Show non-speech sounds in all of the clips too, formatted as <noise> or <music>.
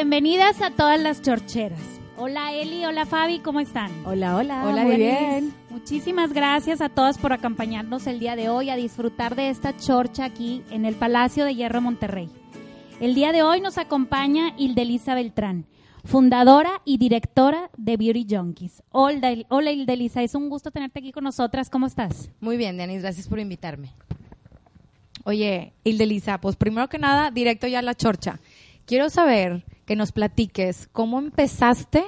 Bienvenidas a todas las chorcheras. Hola Eli, hola Fabi, ¿cómo están? Hola, hola. Hola, muy Denise. bien. Muchísimas gracias a todos por acompañarnos el día de hoy a disfrutar de esta chorcha aquí en el Palacio de Hierro Monterrey. El día de hoy nos acompaña Hildelisa Beltrán, fundadora y directora de Beauty Junkies. Hola, hola Hildelisa, es un gusto tenerte aquí con nosotras. ¿Cómo estás? Muy bien, Denis, gracias por invitarme. Oye, Hildelisa, pues primero que nada, directo ya a la chorcha. Quiero saber que nos platiques cómo empezaste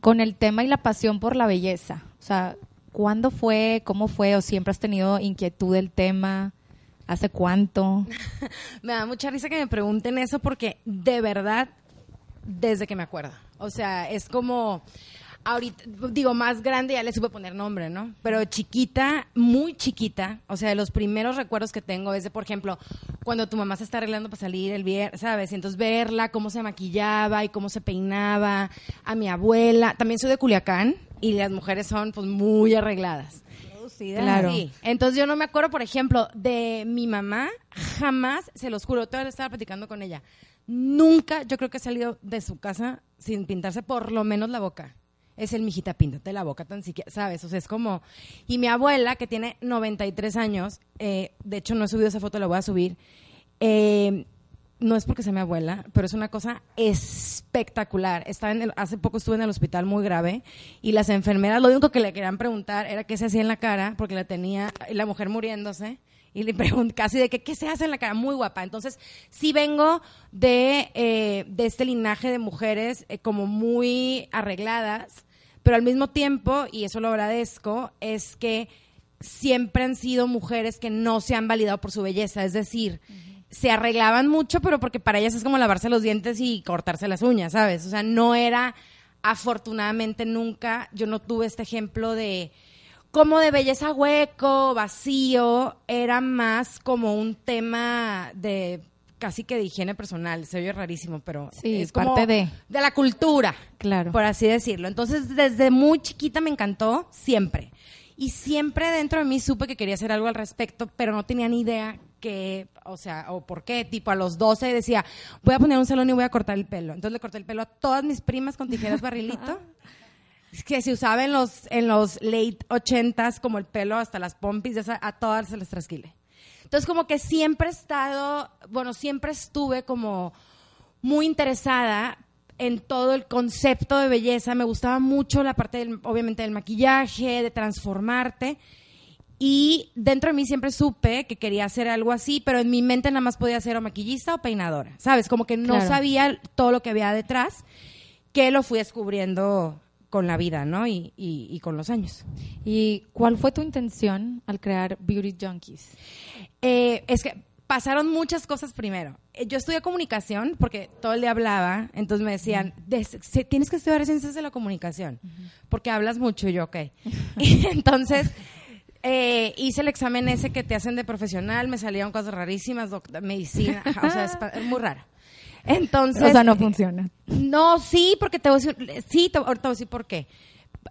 con el tema y la pasión por la belleza. O sea, ¿cuándo fue? ¿Cómo fue? ¿O siempre has tenido inquietud del tema? ¿Hace cuánto? <laughs> Me da mucha risa que me pregunten eso porque de verdad, desde que me acuerdo. O sea, es como, ahorita, digo, más grande ya le supe poner nombre, ¿no? Pero chiquita, muy chiquita, o sea, de los primeros recuerdos que tengo es de, por ejemplo, cuando tu mamá se está arreglando para salir el viernes, ¿sabes? Y entonces verla, cómo se maquillaba y cómo se peinaba, a mi abuela. También soy de Culiacán y las mujeres son, pues, muy arregladas. Claro. Sí. Entonces yo no me acuerdo, por ejemplo, de mi mamá, jamás, se los juro, todavía estaba platicando con ella. Nunca, yo creo que he salido de su casa sin pintarse por lo menos la boca. Es el mijita, píntate la boca tan siquiera, ¿sabes? O sea, es como... Y mi abuela, que tiene 93 años, eh, de hecho no he subido esa foto, la voy a subir, eh, no es porque sea mi abuela, pero es una cosa espectacular. Estaba en hace poco estuve en el hospital muy grave y las enfermeras lo único que le querían preguntar era qué se hacía en la cara porque la tenía la mujer muriéndose y le pregunté casi de que qué se hace en la cara, muy guapa. Entonces sí vengo de, eh, de este linaje de mujeres eh, como muy arregladas, pero al mismo tiempo, y eso lo agradezco, es que siempre han sido mujeres que no se han validado por su belleza, es decir, se arreglaban mucho, pero porque para ellas es como lavarse los dientes y cortarse las uñas, ¿sabes? O sea, no era, afortunadamente nunca, yo no tuve este ejemplo de como de belleza hueco, vacío, era más como un tema de casi que de higiene personal, se oye rarísimo, pero Sí, es como parte de. de la cultura Claro. por así decirlo. Entonces, desde muy chiquita me encantó, siempre. Y siempre dentro de mí supe que quería hacer algo al respecto, pero no tenía ni idea que, o sea, o por qué. Tipo, a los 12 decía, voy a poner un salón y voy a cortar el pelo. Entonces le corté el pelo a todas mis primas con tijeras <laughs> barrilito. Que se usaba en los, en los late 80s como el pelo hasta las pompis, a todas se les trasquile. Entonces, como que siempre he estado, bueno, siempre estuve como muy interesada en todo el concepto de belleza. Me gustaba mucho la parte, del, obviamente, del maquillaje, de transformarte. Y dentro de mí siempre supe que quería hacer algo así, pero en mi mente nada más podía ser o maquillista o peinadora, ¿sabes? Como que no Claro. sabía todo lo que había detrás, que lo fui descubriendo con la vida, ¿no? Y, y- y con los años. ¿Y cuál fue tu intención al crear Beauty Junkies? Eh, es que pasaron muchas cosas primero. Eh, Yo estudié comunicación porque todo el día hablaba, entonces me decían, "Des- se- tienes que estudiar ciencias de la comunicación, porque hablas mucho y yo, ok. <laughs> <laughs> y entonces eh, hice el examen ese que te hacen de profesional, me salieron cosas rarísimas, medicina, o sea, es muy raro. Entonces, o sea, no funciona. no, sí, porque te voy a decir, sí, te, ahorita te voy a decir por qué.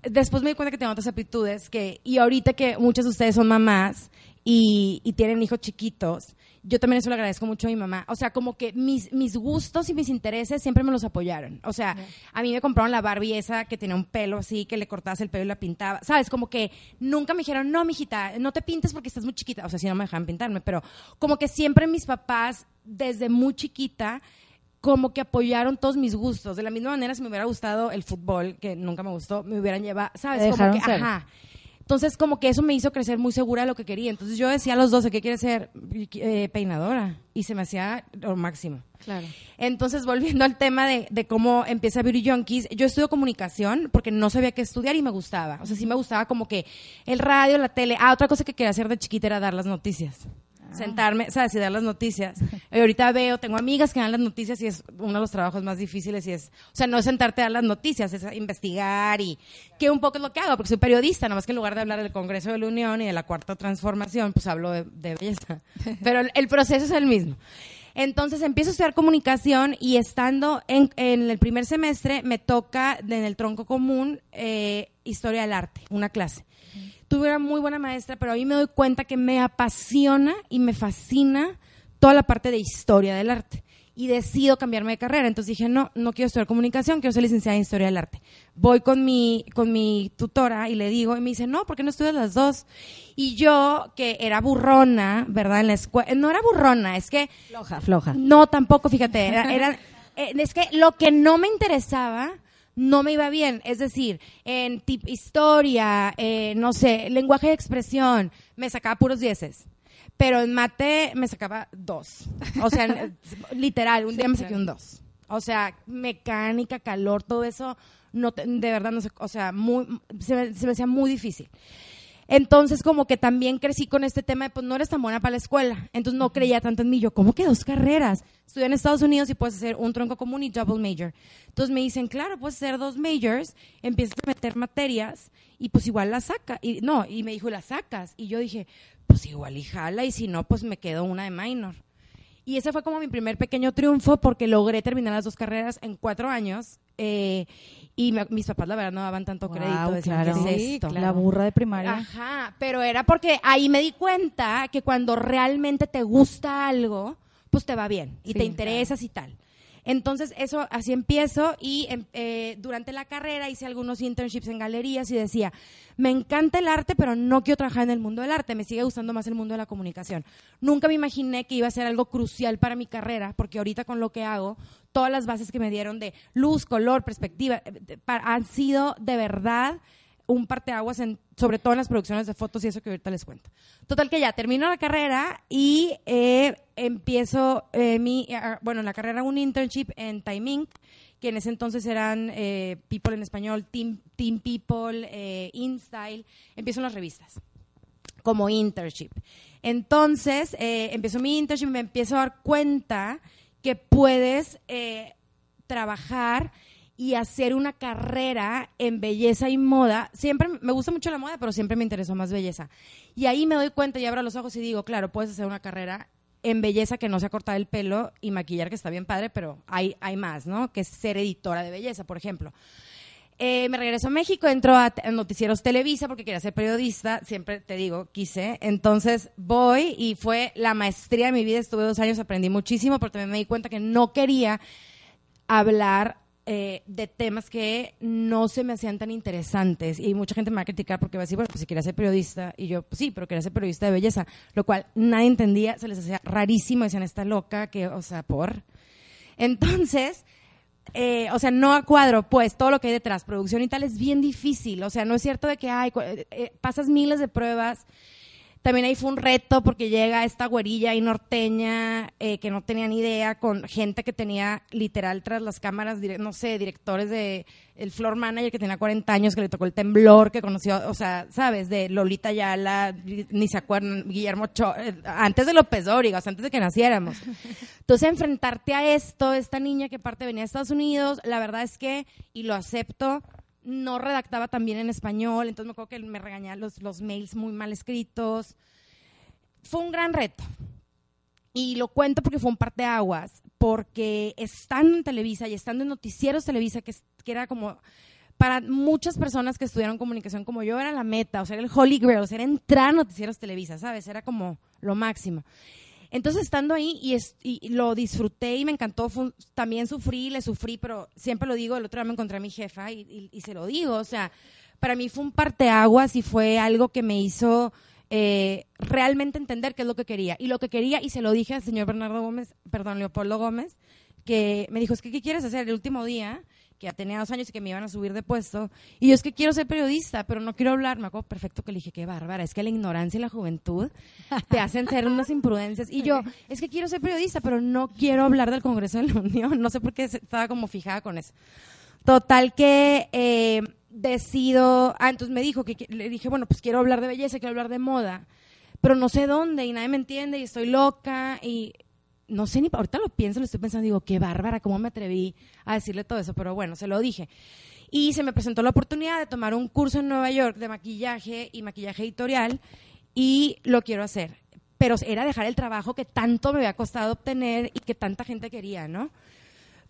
Después me di cuenta que tengo otras aptitudes que, y ahorita que muchas de ustedes son mamás y, y tienen hijos chiquitos, yo también eso le agradezco mucho a mi mamá. O sea, como que mis, mis gustos y mis intereses siempre me los apoyaron. O sea, a mí me compraron la Barbie esa que tenía un pelo así, que le cortabas el pelo y la pintaba. ¿Sabes? Como que nunca me dijeron, no, mijita, no te pintes porque estás muy chiquita. O sea, si no me dejaban pintarme, pero como que siempre mis papás, desde muy chiquita, como que apoyaron todos mis gustos. De la misma manera, si me hubiera gustado el fútbol, que nunca me gustó, me hubieran llevado, ¿sabes? Como que, ser. ajá. Entonces, como que eso me hizo crecer muy segura de lo que quería. Entonces, yo decía a los 12, ¿qué quiere ser? Eh, peinadora. Y se me hacía lo máximo. Claro. Entonces, volviendo al tema de, de cómo empieza Beauty Junkies, yo estudio comunicación porque no sabía qué estudiar y me gustaba. O sea, sí me gustaba como que el radio, la tele. Ah, otra cosa que quería hacer de chiquita era dar las noticias. Sentarme, ¿sabes? Y dar las noticias. Y ahorita veo, tengo amigas que dan las noticias y es uno de los trabajos más difíciles y es, o sea, no es sentarte a dar las noticias, es investigar y que un poco es lo que hago, porque soy periodista, nada más que en lugar de hablar del Congreso de la Unión y de la Cuarta Transformación, pues hablo de, de belleza. <laughs> Pero el, el proceso es el mismo. Entonces empiezo a estudiar comunicación y estando en, en el primer semestre me toca en el tronco común eh, historia del arte, una clase. Tuve una muy buena maestra, pero a mí me doy cuenta que me apasiona y me fascina toda la parte de historia del arte. y decido cambiarme de carrera. Entonces dije, no, no quiero estudiar comunicación, quiero ser licenciada en historia del arte. Voy con mi, con mi tutora y le digo, y me dice, no, ¿por qué no estudias las dos? Y yo, que era burrona, ¿verdad? En la escuela, no era burrona, es que... Floja, floja. No, tampoco, fíjate, era, era- eh, es que lo que no me interesaba no me iba bien, es decir, en tip historia, eh, no sé, lenguaje de expresión, me sacaba puros dieces. Pero en mate me sacaba dos. O sea, <laughs> literal, un día me saqué un dos. O sea, mecánica, calor, todo eso, no te- de verdad, no sé, o sea, muy, se, me, se me hacía muy difícil. Entonces, como que también crecí con este tema de, pues, no eres tan buena para la escuela. Entonces, no creía tanto en mí. Yo, ¿cómo que dos carreras? Estudié en Estados Unidos y puedes hacer un tronco común y double major. Entonces, me dicen, claro, puedes hacer dos majors, empiezas a meter materias y pues igual las sacas. Y, no, y me dijo, las sacas. Y yo dije, pues igual y jala y si no, pues me quedo una de minor. Y ese fue como mi primer pequeño triunfo porque logré terminar las dos carreras en cuatro años. eh, y me- mis papás, la verdad, no daban tanto crédito. Decían, claro. ¿qué es Sí, esto? claro. La burra de primaria. Ajá, pero era porque ahí me di cuenta que cuando realmente te gusta algo, pues te va bien y Sí, te interesas y tal. Entonces, eso así empiezo y em, eh, durante la carrera hice algunos internships en galerías y decía, me encanta el arte, pero no quiero trabajar en el mundo del arte, me sigue gustando más el mundo de la comunicación. Nunca me imaginé que iba a ser algo crucial para mi carrera, porque ahorita con lo que hago, todas las bases que me dieron de luz, color, perspectiva, eh, han sido de verdad un parteaguas en, sobre todo en las producciones de fotos y eso que ahorita les cuento. Total que ya termino la carrera y eh, empiezo eh, mi, eh, bueno, en la carrera un internship en Time Inc., que en ese entonces eran eh, People en español, Team, Team People, InStyle, empiezo en las revistas como internship. Entonces, empiezo mi internship y me empiezo a dar cuenta que puedes trabajar y hacer una carrera en belleza y moda. Siempre me gusta mucho la moda, pero siempre me interesó más belleza. Y ahí me doy cuenta y abro los ojos y digo, claro, puedes hacer una carrera en belleza que no sea cortar el pelo y maquillar, que está bien padre, pero hay, hay más, ¿no? Que es ser editora de belleza, por ejemplo. Eh, me regreso a México, entro a, Noticieros Televisa porque quería ser periodista, siempre te digo, quise. Entonces voy y fue la maestría de mi vida, estuve dos años, aprendí muchísimo, pero también me di cuenta que no quería hablar eh, de temas que no se me hacían tan interesantes. Y mucha gente me va a criticar porque va a decir, bueno, pues si quería ser periodista. Y yo, pues sí, pero quería ser periodista de belleza. Lo cual nadie entendía, se les hacía rarísimo, decían, esta loca, que, o sea, por. Entonces, eh, o sea, no a cuadro, pues todo lo que hay detrás, producción y tal, es bien difícil. O sea, no es cierto de que hay, pasas miles de pruebas. También ahí fue un reto porque llega esta güerilla y norteña eh, que no tenía ni idea, con gente que tenía literal tras las cámaras, no sé, directores de el floor manager que tenía 40 años, que le tocó el temblor, que conoció, o sea, ¿sabes? De Lolita Ayala, ni se acuerdan, Guillermo Cho, eh, antes de López Dóriga, antes de que naciéramos. Entonces, enfrentarte a esto, esta niña que parte venía de Estados Unidos, la verdad es que, y lo acepto, no redactaba tan bien en español, entonces me acuerdo que me regañaba los, los mails muy mal escritos. Fue un gran reto. Y lo cuento porque fue un parteaguas, porque estando en Televisa y estando en noticieros Televisa, que, que era como para muchas personas que estudiaron comunicación como yo, era la meta, o sea, era el Holy Grail, o sea, era entrar a noticieros Televisa, ¿sabes? Era como lo máximo. Entonces, estando ahí y, es- y lo disfruté y me encantó, también sufrí, le sufrí, pero siempre lo digo, el otro día me encontré a mi jefa y, y- y se lo digo, o sea, para mí fue un parteaguas y fue algo que me hizo eh, realmente entender qué es lo que quería. Y lo que quería, y se lo dije al señor Bernardo Gómez, perdón, Leopoldo Gómez, que me dijo, es que, ¿qué quieres hacer el último día? Que ya tenía dos años y que me iban a subir de puesto. Y yo es que quiero ser periodista, pero no quiero hablar. Me acuerdo perfecto que le dije, qué bárbara, es que la ignorancia y la juventud te hacen ser unas imprudencias. Y yo, es que quiero ser periodista, pero no quiero hablar del Congreso de la Unión. No sé por qué estaba como fijada con eso. Total que eh, decido, ah, entonces me dijo que que- le dije, bueno, pues quiero hablar de belleza, quiero hablar de moda, pero no sé dónde y nadie me entiende y estoy loca y no sé ni, ahorita lo pienso, lo estoy pensando, digo, qué bárbara, cómo me atreví a decirle todo eso, pero bueno, se lo dije. Y se me presentó la oportunidad de tomar un curso en Nueva York de maquillaje y maquillaje editorial y lo quiero hacer. Pero era dejar el trabajo que tanto me había costado obtener y que tanta gente quería, ¿no?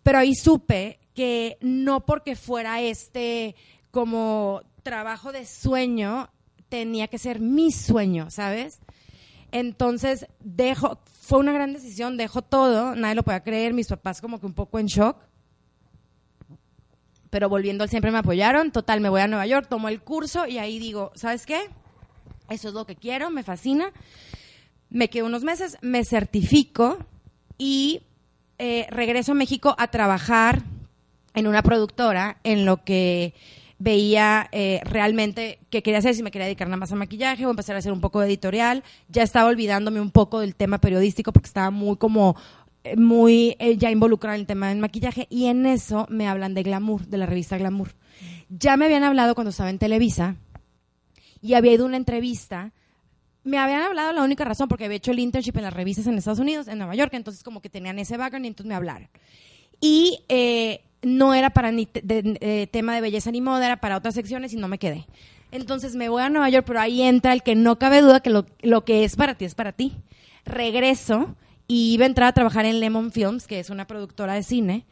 Pero ahí supe que no porque fuera este como trabajo de sueño, tenía que ser mi sueño, ¿sabes? Entonces, dejo, fue una gran decisión, dejo todo, nadie lo podía creer, mis papás como que un poco en shock. Pero volviendo, siempre me apoyaron. Total, me voy a Nueva York, tomo el curso y ahí digo, ¿sabes qué? Eso es lo que quiero, me fascina. Me quedo unos meses, me certifico y eh, regreso a México a trabajar en una productora en lo que veía eh, realmente qué quería hacer, si me quería dedicar nada más a maquillaje o empezar a hacer un poco de editorial. Ya estaba olvidándome un poco del tema periodístico porque estaba muy como eh, muy eh, ya involucrada en el tema del maquillaje y en eso me hablan de Glamour, de la revista Glamour. Ya me habían hablado cuando estaba en Televisa y había ido a una entrevista. Me habían hablado la única razón porque había hecho el internship en las revistas en Estados Unidos, en Nueva York, entonces como que tenían ese background y entonces me hablaron. Y eh, no era para ni de- de- tema de belleza ni moda, era para otras secciones y no me quedé. Entonces me voy a Nueva York, pero ahí entra el que no cabe duda que lo, lo que es para ti es para ti. Regreso y iba a entrar a trabajar en Lemon Films, que es una productora de cine,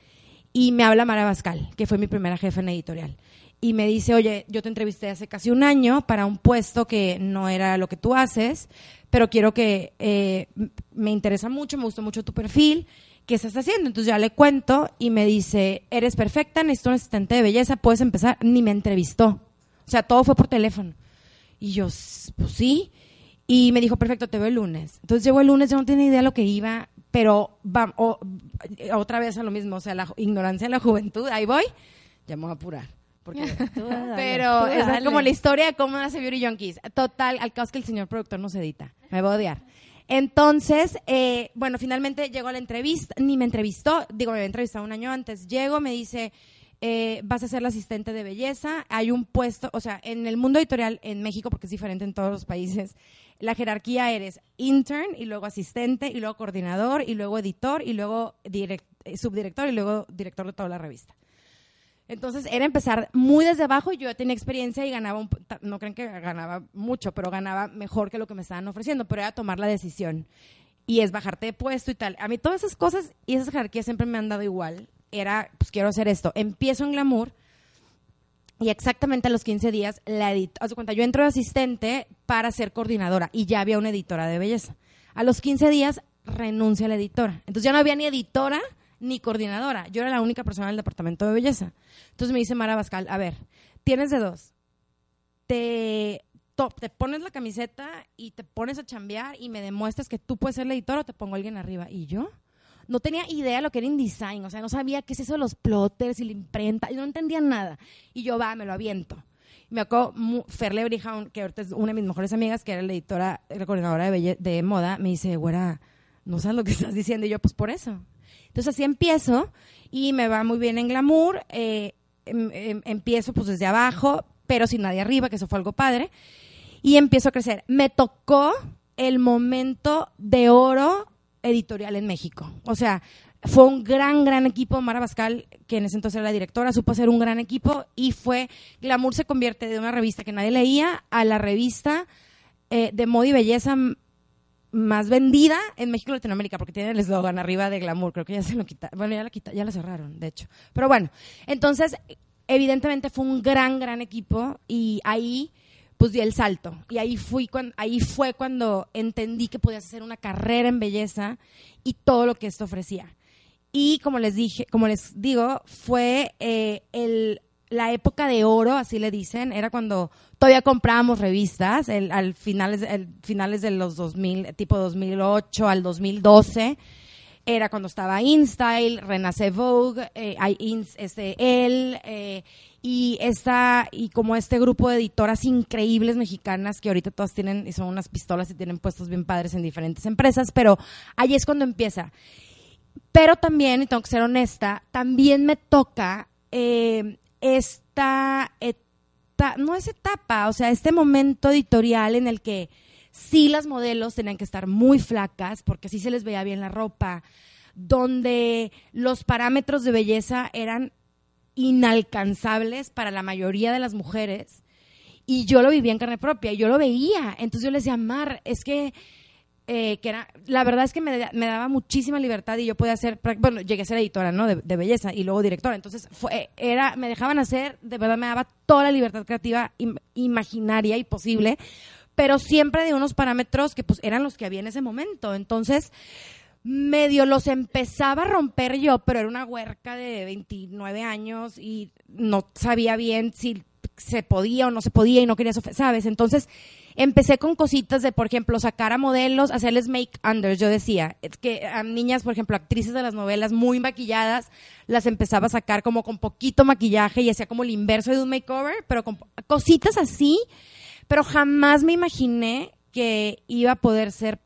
y me habla Mara Bascal, que fue mi primera jefa en editorial. Y me dice, oye, yo te entrevisté hace casi un año para un puesto que no era lo que tú haces, pero quiero que eh, me interesa mucho, me gustó mucho tu perfil, ¿qué estás haciendo? Entonces ya le cuento y me dice, eres perfecta, necesito un asistente de belleza, puedes empezar. Ni me entrevistó. O sea, todo fue por teléfono. Y yo, "S- pues sí. Y me dijo, perfecto, te veo el lunes. Entonces llegó el lunes, yo no tenía idea de lo que iba, pero va, o- otra vez a lo mismo, o sea, la ignorancia de la juventud, ahí voy, ya me voy a apurar. Porque, <laughs> pero esa es como la historia de cómo nace Beauty Junkies. Total, al caso que el señor productor nos edita. Me va a odiar. Entonces, eh, bueno, finalmente llegó la entrevista, ni me entrevistó, digo, me había entrevistado un año antes. Llego, me dice, eh, vas a ser la asistente de belleza. Hay un puesto, o sea, en el mundo editorial en México, porque es diferente en todos los países, la jerarquía eres intern y luego asistente y luego coordinador y luego editor y luego eh, subdirector y luego director de toda la revista. Entonces era empezar muy desde abajo y yo ya tenía experiencia y ganaba, un, no creen que ganaba mucho, pero ganaba mejor que lo que me estaban ofreciendo, pero era tomar la decisión. Y es bajarte de puesto y tal. A mí todas esas cosas y esas jerarquías siempre me han dado igual. Era, pues quiero hacer esto. Empiezo en Glamour y exactamente a los 15 días la edito. Haz cuenta, yo entro de asistente para ser coordinadora y ya había una editora de belleza. A los 15 días renuncia la editora. Entonces ya no había ni editora ni coordinadora. Yo era la única persona del departamento de belleza. Entonces me dice Mara Bascal, a ver, tienes de dos. Te, te pones la camiseta y te pones a chambear y me demuestras que tú puedes ser la editora o te pongo a alguien arriba. ¿Y yo? No tenía idea de lo que era InDesign, o sea, no sabía qué es eso de los plotters y la imprenta, yo no entendía nada. Y yo, va, me lo aviento. Me acuerdo, Ferle Brijaun, que ahorita es una de mis mejores amigas, que era la editora, la coordinadora de, de moda, me dice, güera, no sabes lo que estás diciendo. Y yo, pues por eso. Entonces así empiezo y me va muy bien en glamour. eh, em- em- empiezo pues desde abajo, pero sin nadie arriba, que eso fue algo padre. Y empiezo a crecer. Me tocó el momento de oro editorial en México. O sea, fue un gran, gran equipo. Mara Bascal, que en ese entonces era la directora, supo hacer un gran equipo y fue, Glamour se convierte de una revista que nadie leía a la revista eh, de moda y belleza más vendida en México y Latinoamérica, porque tiene el eslogan arriba de Glamour, creo que ya se lo quitaron, bueno, ya la, quita, ya la cerraron, de hecho. Pero bueno, entonces, evidentemente fue un gran, gran equipo y ahí pues di el salto. Y ahí, fui ahí fue cuando entendí que podías hacer una carrera en belleza y todo lo que esto ofrecía. Y como les dije, como les digo, fue eh, el, la época de oro, así le dicen, era cuando todavía comprábamos revistas, al finales, finales de los 2000, tipo 2008 al 2012, era cuando estaba InStyle, Renace Vogue, eh, este, él, eh, y esta, y como este grupo de editoras increíbles mexicanas que ahorita todas tienen, y son unas pistolas y tienen puestos bien padres en diferentes empresas, pero ahí es cuando empieza. Pero también, y tengo que ser honesta, también me toca eh, esta etapa, no es etapa, o sea, este momento editorial en el que sí las modelos tenían que estar muy flacas, porque así se les veía bien la ropa, donde los parámetros de belleza eran inalcanzables para la mayoría de las mujeres. Y yo lo vivía en carne propia, yo lo veía. Entonces yo le decía, Mar, es que eh, que era, la verdad es que me, me daba muchísima libertad y yo podía hacer, bueno, llegué a ser editora, ¿no? De, de belleza y luego directora. Entonces, fue, era, me dejaban hacer, de verdad me daba toda la libertad creativa im- imaginaria y posible pero siempre de unos parámetros que pues eran los que había en ese momento. Entonces, medio los empezaba a romper yo, pero era una huerca de 29 años y no sabía bien si se podía o no se podía y no quería, sofe- ¿sabes? Entonces empecé con cositas de, por ejemplo, sacar a modelos, hacerles make-unders. Yo decía, es que a niñas, por ejemplo, actrices de las novelas muy maquilladas, las empezaba a sacar como con poquito maquillaje y hacía como el inverso de un makeover, pero con cositas así, pero jamás me imaginé que iba a poder ser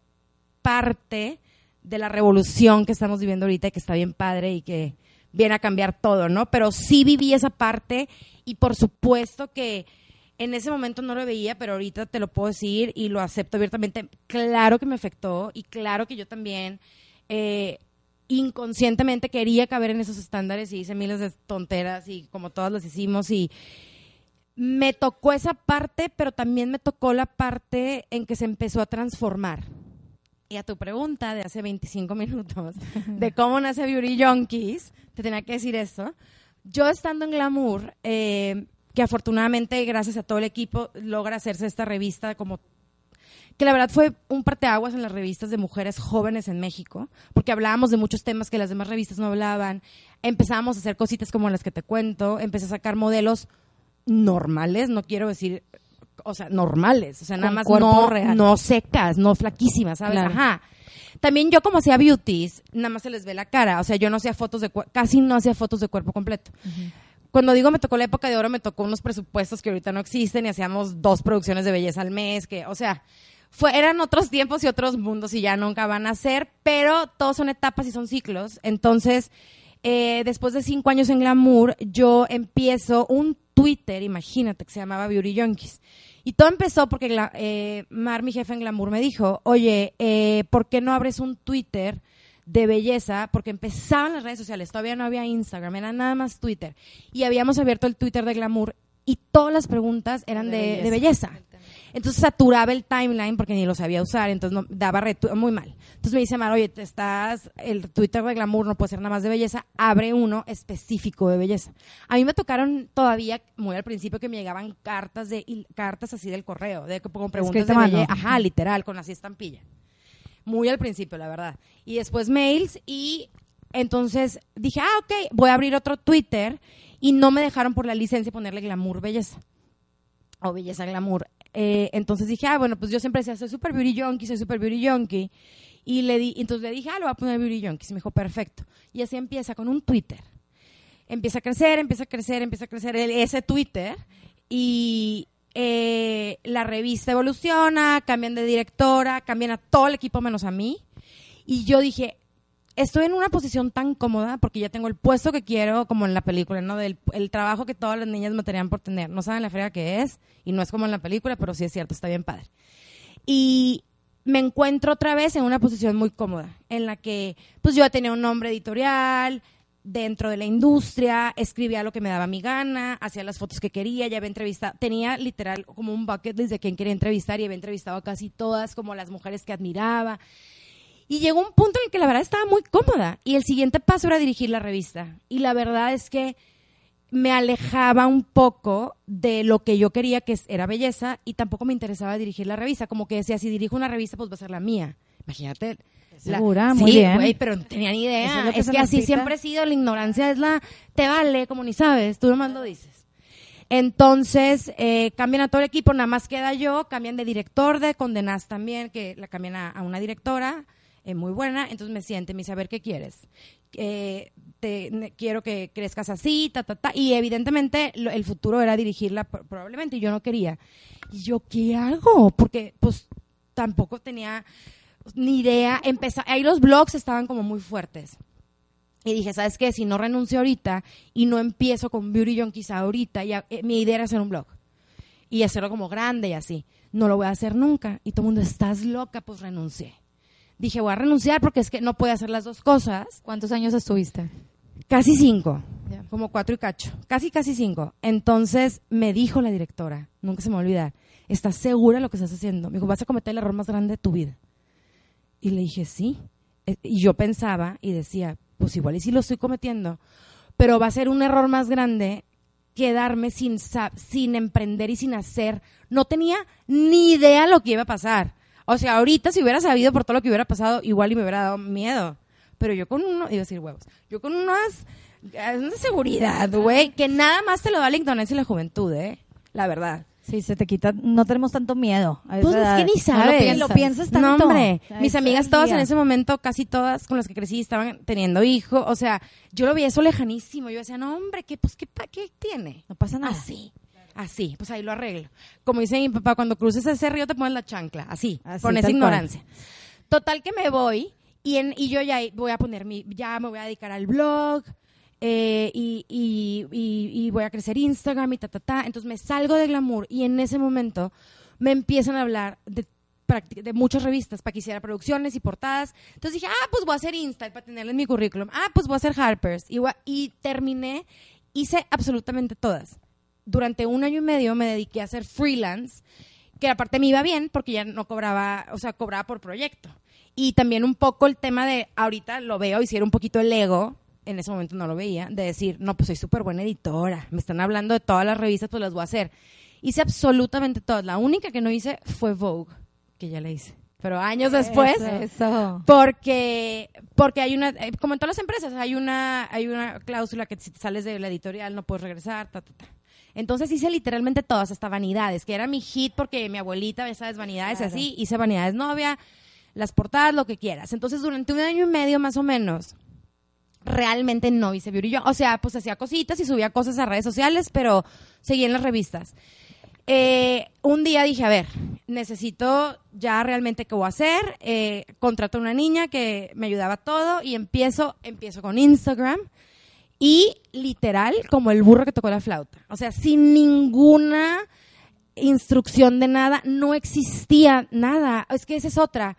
parte de la revolución que estamos viviendo ahorita y que está bien padre y que viene a cambiar todo, ¿no? Pero sí viví esa parte y por supuesto que en ese momento no lo veía, pero ahorita te lo puedo decir y lo acepto abiertamente. Claro que me afectó y claro que yo también eh, inconscientemente quería caber en esos estándares y hice miles de tonteras y como todas las hicimos y me tocó esa parte, pero también me tocó la parte en que se empezó a transformar. Y a tu pregunta de hace 25 minutos <laughs> de cómo nace Beauty Junkies, te tenía que decir esto. Yo estando en Glamour, eh, que afortunadamente gracias a todo el equipo logra hacerse esta revista como que la verdad fue un parteaguas en las revistas de mujeres jóvenes en México, porque hablábamos de muchos temas que las demás revistas no hablaban. Empezamos a hacer cositas como las que te cuento, empecé a sacar modelos normales, no quiero decir, o sea, normales, o sea, nada Con más no, real. no secas, no flaquísimas, ¿sabes? Claro. Ajá. También yo como hacía beauties, nada más se les ve la cara, o sea, yo no hacía fotos de, casi no hacía fotos de cuerpo completo. Cuando digo me tocó la época de oro, me tocó unos presupuestos que ahorita no existen y hacíamos dos producciones de belleza al mes, que, o sea, fue, eran otros tiempos y otros mundos y ya nunca van a ser, pero todos son etapas y son ciclos. Entonces, eh, después de cinco años en Glamour, yo empiezo un Twitter, imagínate, que se llamaba Beauty Junkies. Y todo empezó porque eh, Mar, mi jefe en Glamour, me dijo, oye, eh, ¿por qué no abres un Twitter de belleza? Porque empezaban las redes sociales, todavía no había Instagram, era nada más Twitter. Y habíamos abierto el Twitter de Glamour y todas las preguntas eran de, de belleza. Entonces saturaba el timeline porque ni lo sabía usar, entonces no, daba retu- muy mal. Entonces me dice Mar, oye, te estás, el Twitter de Glamour no puede ser nada más de belleza, abre uno específico de belleza. A mí me tocaron todavía, muy al principio, que me llegaban cartas de cartas así del correo, de como preguntas Escrita de a mano. belleza. Ajá, literal, con así estampilla. Muy al principio, la verdad. Y después mails y entonces dije, ah, ok, voy a abrir otro Twitter y no me dejaron por la licencia ponerle glamour belleza o belleza glamour. Eh, entonces dije, ah, bueno, pues yo siempre decía, soy super beauty junkie, soy super beauty junkie. Y le di, entonces le dije, ah, lo voy a poner beauty junkie. Y me dijo, perfecto. Y así empieza con un Twitter. Empieza a crecer, empieza a crecer, empieza a crecer ese Twitter. Y eh, la revista evoluciona, cambian de directora, cambian a todo el equipo menos a mí. Y yo dije, estoy en una posición tan cómoda porque ya tengo el puesto que quiero, como en la película, ¿no? Del el trabajo que todas las niñas me tenían por tener. No saben la frega que es y no es como en la película, pero sí es cierto, está bien padre. Y me encuentro otra vez en una posición muy cómoda, en la que pues yo tenía un nombre editorial dentro de la industria, escribía lo que me daba mi gana, hacía las fotos que quería, ya había entrevistado, tenía literal como un bucket list de quien quería entrevistar y había entrevistado a casi todas, como las mujeres que admiraba. Y llegó un punto en el que la verdad estaba muy cómoda. Y el siguiente paso era dirigir la revista. Y la verdad es que me alejaba un poco de lo que yo quería, que era belleza, y tampoco me interesaba dirigir la revista. Como que decía, si dirijo una revista, pues va a ser la mía. Imagínate. la- Segura, muy Sí, bien. pero no tenía ni idea. Es que así siempre he sido. La ignorancia es la... Te vale, como ni sabes. Tú nomás lo dices. Entonces, eh, cambian a todo el equipo, nada más queda yo, cambian de director de Condenas también, que la cambian a, a una directora eh, muy buena, entonces me siente, me dice, a ver, ¿qué quieres? Eh, te, quiero que crezcas así, ta, ta, ta, y evidentemente el futuro era dirigirla pro- probablemente, y yo no quería. ¿Y yo qué hago? Porque, pues, tampoco tenía ni idea, empezar, ahí los blogs estaban como muy fuertes. Y dije, ¿sabes qué? Si no renuncio ahorita y no empiezo con Beauty Junkies ahorita, ya, eh, mi idea era hacer un blog y hacerlo como grande y así. No lo voy a hacer nunca. Y todo el mundo, ¿estás loca? Pues renuncié. Dije, voy a renunciar porque es que no puedo hacer las dos cosas. ¿Cuántos años estuviste? Casi cinco, como cuatro y cacho. Casi, casi cinco. Entonces me dijo la directora, nunca se me va a olvidar, ¿estás segura de lo que estás haciendo? Me dijo, vas a cometer el error más grande de tu vida. Y le dije, sí. Eh, Y yo pensaba y decía, pues igual y sí lo estoy cometiendo, pero va a ser un error más grande quedarme sin, sin emprender y sin hacer. No tenía ni idea lo que iba a pasar. O sea, ahorita si hubiera sabido por todo lo que hubiera pasado, igual y me hubiera dado miedo. Pero yo con uno, iba a decir huevos, yo con unas, eh, una seguridad, güey, que nada más te lo da la ignorancia y la juventud, ¿eh? La verdad. Sí, se te quita, no tenemos tanto miedo. a Pues es que ni No sabes. lo, pi- lo piensas tanto. No, hombre. Mis amigas todas en ese momento, casi todas con las que crecí, estaban teniendo hijo. O sea, yo lo veía eso lejanísimo. Yo decía, no, hombre, ¿qué, pues, ¿qué, qué tiene? No pasa nada. Así. Así, pues ahí lo arreglo. Como dice mi papá, cuando cruces ese río te pones la chancla, así, Así, con esa tal cual. ignorancia. Total que me voy y, en, y yo ya voy a poner mi, ya me voy a dedicar al blog eh, y, y- y- y voy a crecer Instagram y ta, ta, ta. Entonces me salgo de glamour y en ese momento me empiezan a hablar de, muchas revistas para que hiciera producciones y portadas. Entonces dije, ah, pues voy a hacer Insta para tenerla en mi currículum. Ah, pues voy a hacer Harper's. Y, voy a- y terminé, hice absolutamente todas. Durante un año y medio me dediqué a hacer freelance, que aparte me iba bien porque ya no cobraba, o sea, cobraba por proyecto. Y también un poco el tema de, ahorita lo veo, hiciera un poquito el ego, en ese momento no lo veía, de decir, no, pues soy súper buena editora, me están hablando de todas las revistas, pues las voy a hacer. Hice absolutamente todas. La única que no hice fue Vogue, que ya la hice. Pero años después, Eso. porque porque hay una eh, como en todas las empresas hay una hay una cláusula que si te sales de la editorial no puedes regresar ta, ta, ta. Entonces hice literalmente todas hasta vanidades que era mi hit porque mi abuelita sabes vanidades y así hice vanidades novia las portadas lo que quieras. Entonces durante un año y medio más o menos realmente no hice beauty. Yo o sea pues hacía cositas y subía cosas a redes sociales pero seguía en las revistas. Eh, un día dije, a ver, necesito ya realmente qué voy a hacer. Eh, contrato a una niña que me ayudaba todo y empiezo, empiezo con Instagram y literal como el burro que tocó la flauta. O sea, sin ninguna instrucción de nada, no existía nada. Es que esa es otra.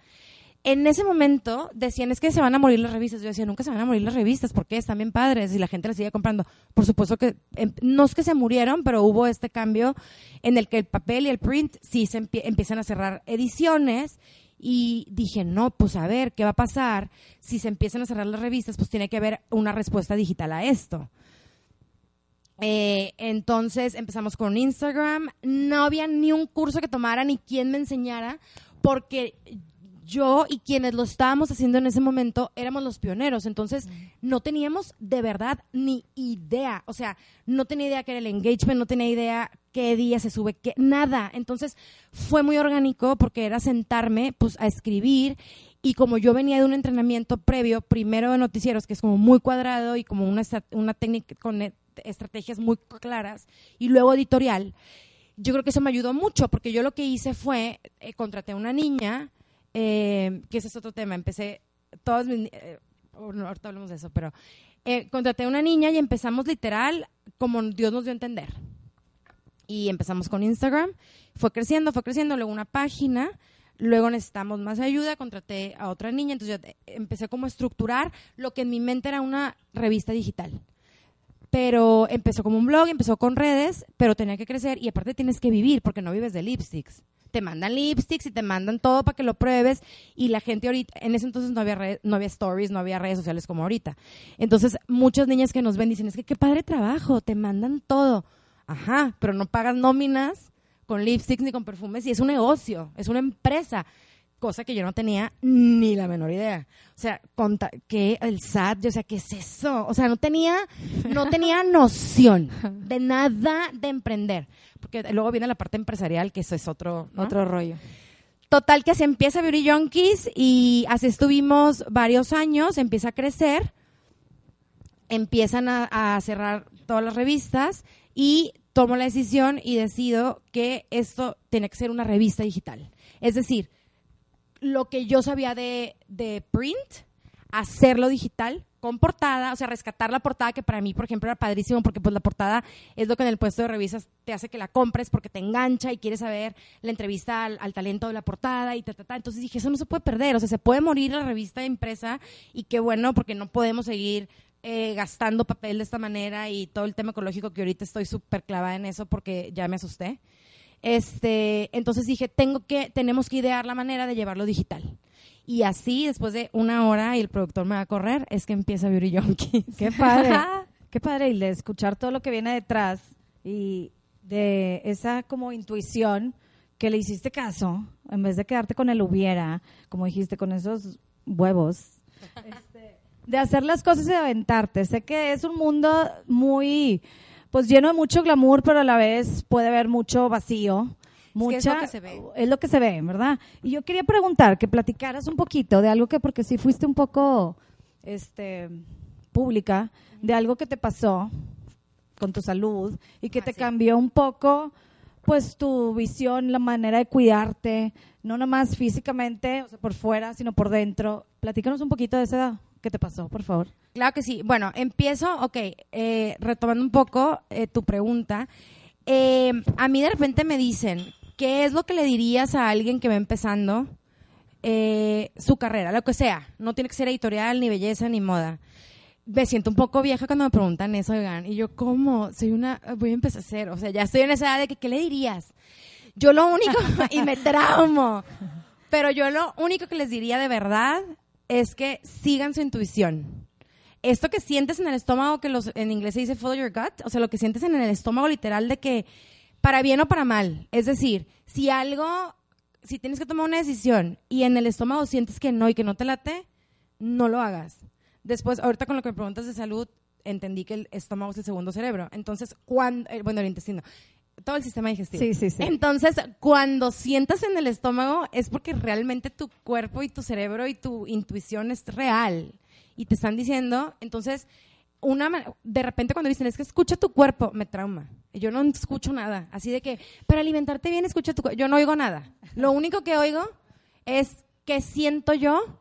En ese momento decían, es que se van a morir las revistas. Yo decía, nunca se van a morir las revistas, porque están bien padres y la gente las sigue comprando. Por supuesto que, em, no es que se murieron, pero hubo este cambio en el que el papel y el print sí se empie- empiezan a cerrar ediciones. Y dije, no, pues a ver, ¿qué va a pasar? Si se empiezan a cerrar las revistas, pues tiene que haber una respuesta digital a esto. Eh, entonces empezamos con Instagram. No había ni un curso que tomara ni quien me enseñara, porque yo y quienes lo estábamos haciendo en ese momento éramos los pioneros. Entonces no teníamos de verdad ni idea. O sea, no tenía idea qué era el engagement, no tenía idea qué día se sube, qué, nada. Entonces fue muy orgánico porque era sentarme pues a escribir y como yo venía de un entrenamiento previo, primero de noticieros, que es como muy cuadrado y como una, una técnica con e- estrategias muy claras, y luego editorial, yo creo que eso me ayudó mucho, porque yo lo que hice fue, eh, contraté a una niña, eh, que ese es otro tema, empecé, todos mis, eh, oh, hablamos de eso, pero eh, contraté a una niña y empezamos literal como Dios nos dio a entender. Y empezamos con Instagram, fue creciendo, fue creciendo, luego una página, luego necesitamos más ayuda, contraté a otra niña, entonces yo empecé como a estructurar lo que en mi mente era una revista digital. Pero empezó como un blog, empezó con redes, pero tenía que crecer y aparte tienes que vivir porque no vives de lipsticks. Te mandan lipsticks y te mandan todo para que lo pruebes y la gente ahorita, en ese entonces no había, red- no había stories, no había redes sociales como ahorita. Entonces muchas niñas que nos ven dicen, es que qué padre trabajo, te mandan todo. Ajá, pero no pagas nóminas con lipsticks ni con perfumes y es un negocio, es una empresa, cosa que yo no tenía ni la menor idea. O sea, conta que el SAT, yo, o sea, ¿qué es eso? O sea, no tenía, no tenía noción de nada de emprender, porque luego viene la parte empresarial, que eso es otro, ¿no? Otro rollo. Total que se empieza Beauty Junkies y así estuvimos varios años, empieza a crecer, empiezan a, a cerrar todas las revistas y tomo la decisión y decido que esto tiene que ser una revista digital. Es decir, lo que yo sabía de, de print, hacerlo digital con portada, o sea, rescatar la portada que para mí, por ejemplo, era padrísimo porque pues la portada es lo que en el puesto de revistas te hace que la compres porque te engancha y quieres saber la entrevista al, al talento de la portada y ta, ta, ta. Entonces dije, eso no se puede perder, o sea, se puede morir la revista impresa y qué bueno porque no podemos seguir eh, gastando papel de esta manera y todo el tema ecológico que ahorita estoy súper clavada en eso porque ya me asusté. Este, entonces dije, tengo que, tenemos que idear la manera de llevarlo digital. Y así, después de una hora y el productor me va a correr, es que empieza Beauty Junkies. <laughs> Qué padre. <laughs> Qué padre, y de escuchar todo lo que viene detrás. y de esa como intuición que le hiciste caso, en vez de quedarte con el hubiera, como dijiste, con esos huevos, <laughs> de hacer las cosas y de aventarte. Sé que es un mundo muy, pues lleno de mucho glamour, pero a la vez puede haber mucho vacío. Mucha, es lo que se ve. Es lo que se ve, ¿verdad? Y yo quería preguntar, que platicaras un poquito de algo que, porque sí fuiste un poco, este, pública, de algo que te pasó con tu salud y que Ah, te sí. cambió un poco, pues tu visión, la manera de cuidarte, no nomás físicamente, o sea, por fuera, sino por dentro. Platícanos un poquito de eso que te pasó, por favor. Claro que sí. Bueno, empiezo, ok, eh, retomando un poco eh, tu pregunta. Eh, a mí de repente me dicen, ¿qué es lo que le dirías a alguien que va empezando eh, su carrera, lo que sea? No tiene que ser editorial, ni belleza, ni moda. Me siento un poco vieja cuando me preguntan eso, oigan. Y yo, ¿cómo? Soy una, voy a empezar a hacer, o sea, ya estoy en esa edad de que, ¿qué le dirías? Yo lo único, <laughs> y me traumo, pero yo lo único que les diría de verdad es que sigan su intuición esto que sientes en el estómago, que los, en inglés se dice follow your gut, o sea, lo que sientes en el estómago literal de que para bien o para mal. Es decir, si algo, si tienes que tomar una decisión y en el estómago sientes que no y que no te late, no lo hagas. Después, ahorita con lo que me preguntas de salud, entendí que el estómago es el segundo cerebro. Entonces, cuando, eh, bueno, el intestino, todo el sistema digestivo. Sí, sí, sí. Entonces, cuando sientas en el estómago es porque realmente tu cuerpo y tu cerebro y tu intuición es real y te están diciendo, entonces, una de repente cuando dicen, es que escucha tu cuerpo, me trauma. Yo no escucho nada. Así de que, para alimentarte bien, escucha tu cuerpo. Yo no oigo nada. Lo único que oigo es qué siento yo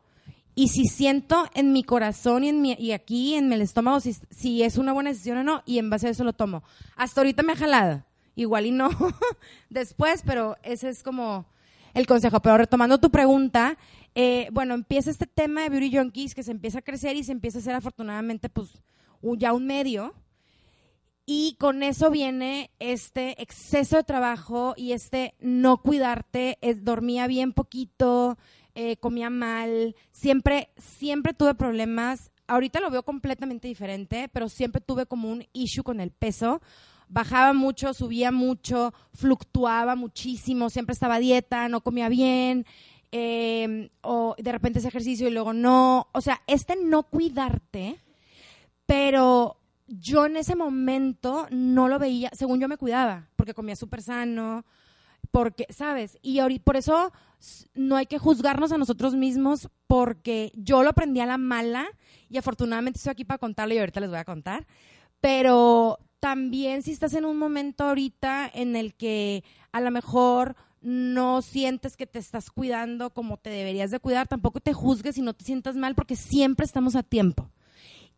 y si siento en mi corazón y, en mi, y aquí en el estómago si, si es una buena decisión o no, y en base a eso lo tomo. Hasta ahorita me ha jalado. Igual y no <laughs> después, pero ese es como el consejo. Pero retomando tu pregunta, eh, bueno, empieza este tema de Beauty Junkies que se empieza a crecer y se empieza a hacer afortunadamente pues ya un medio. Y con eso viene este exceso de trabajo y este no cuidarte, es, dormía bien poquito, eh, comía mal, siempre, siempre tuve problemas. Ahorita lo veo completamente diferente, pero siempre tuve como un issue con el peso. Bajaba mucho, subía mucho, fluctuaba muchísimo, siempre estaba dieta, no comía bien, eh, o de repente ese ejercicio y luego no. O sea, este no cuidarte pero yo en ese momento no lo veía, según yo me cuidaba, porque comía súper sano, porque, ¿sabes? Y por eso no hay que juzgarnos a nosotros mismos, porque yo lo aprendí a la mala y afortunadamente estoy aquí para contarlo y ahorita les voy a contar, pero también si estás en un momento ahorita en el que a lo mejor no sientes que te estás cuidando como te deberías de cuidar, tampoco te juzgues y no te sientas mal porque siempre estamos a tiempo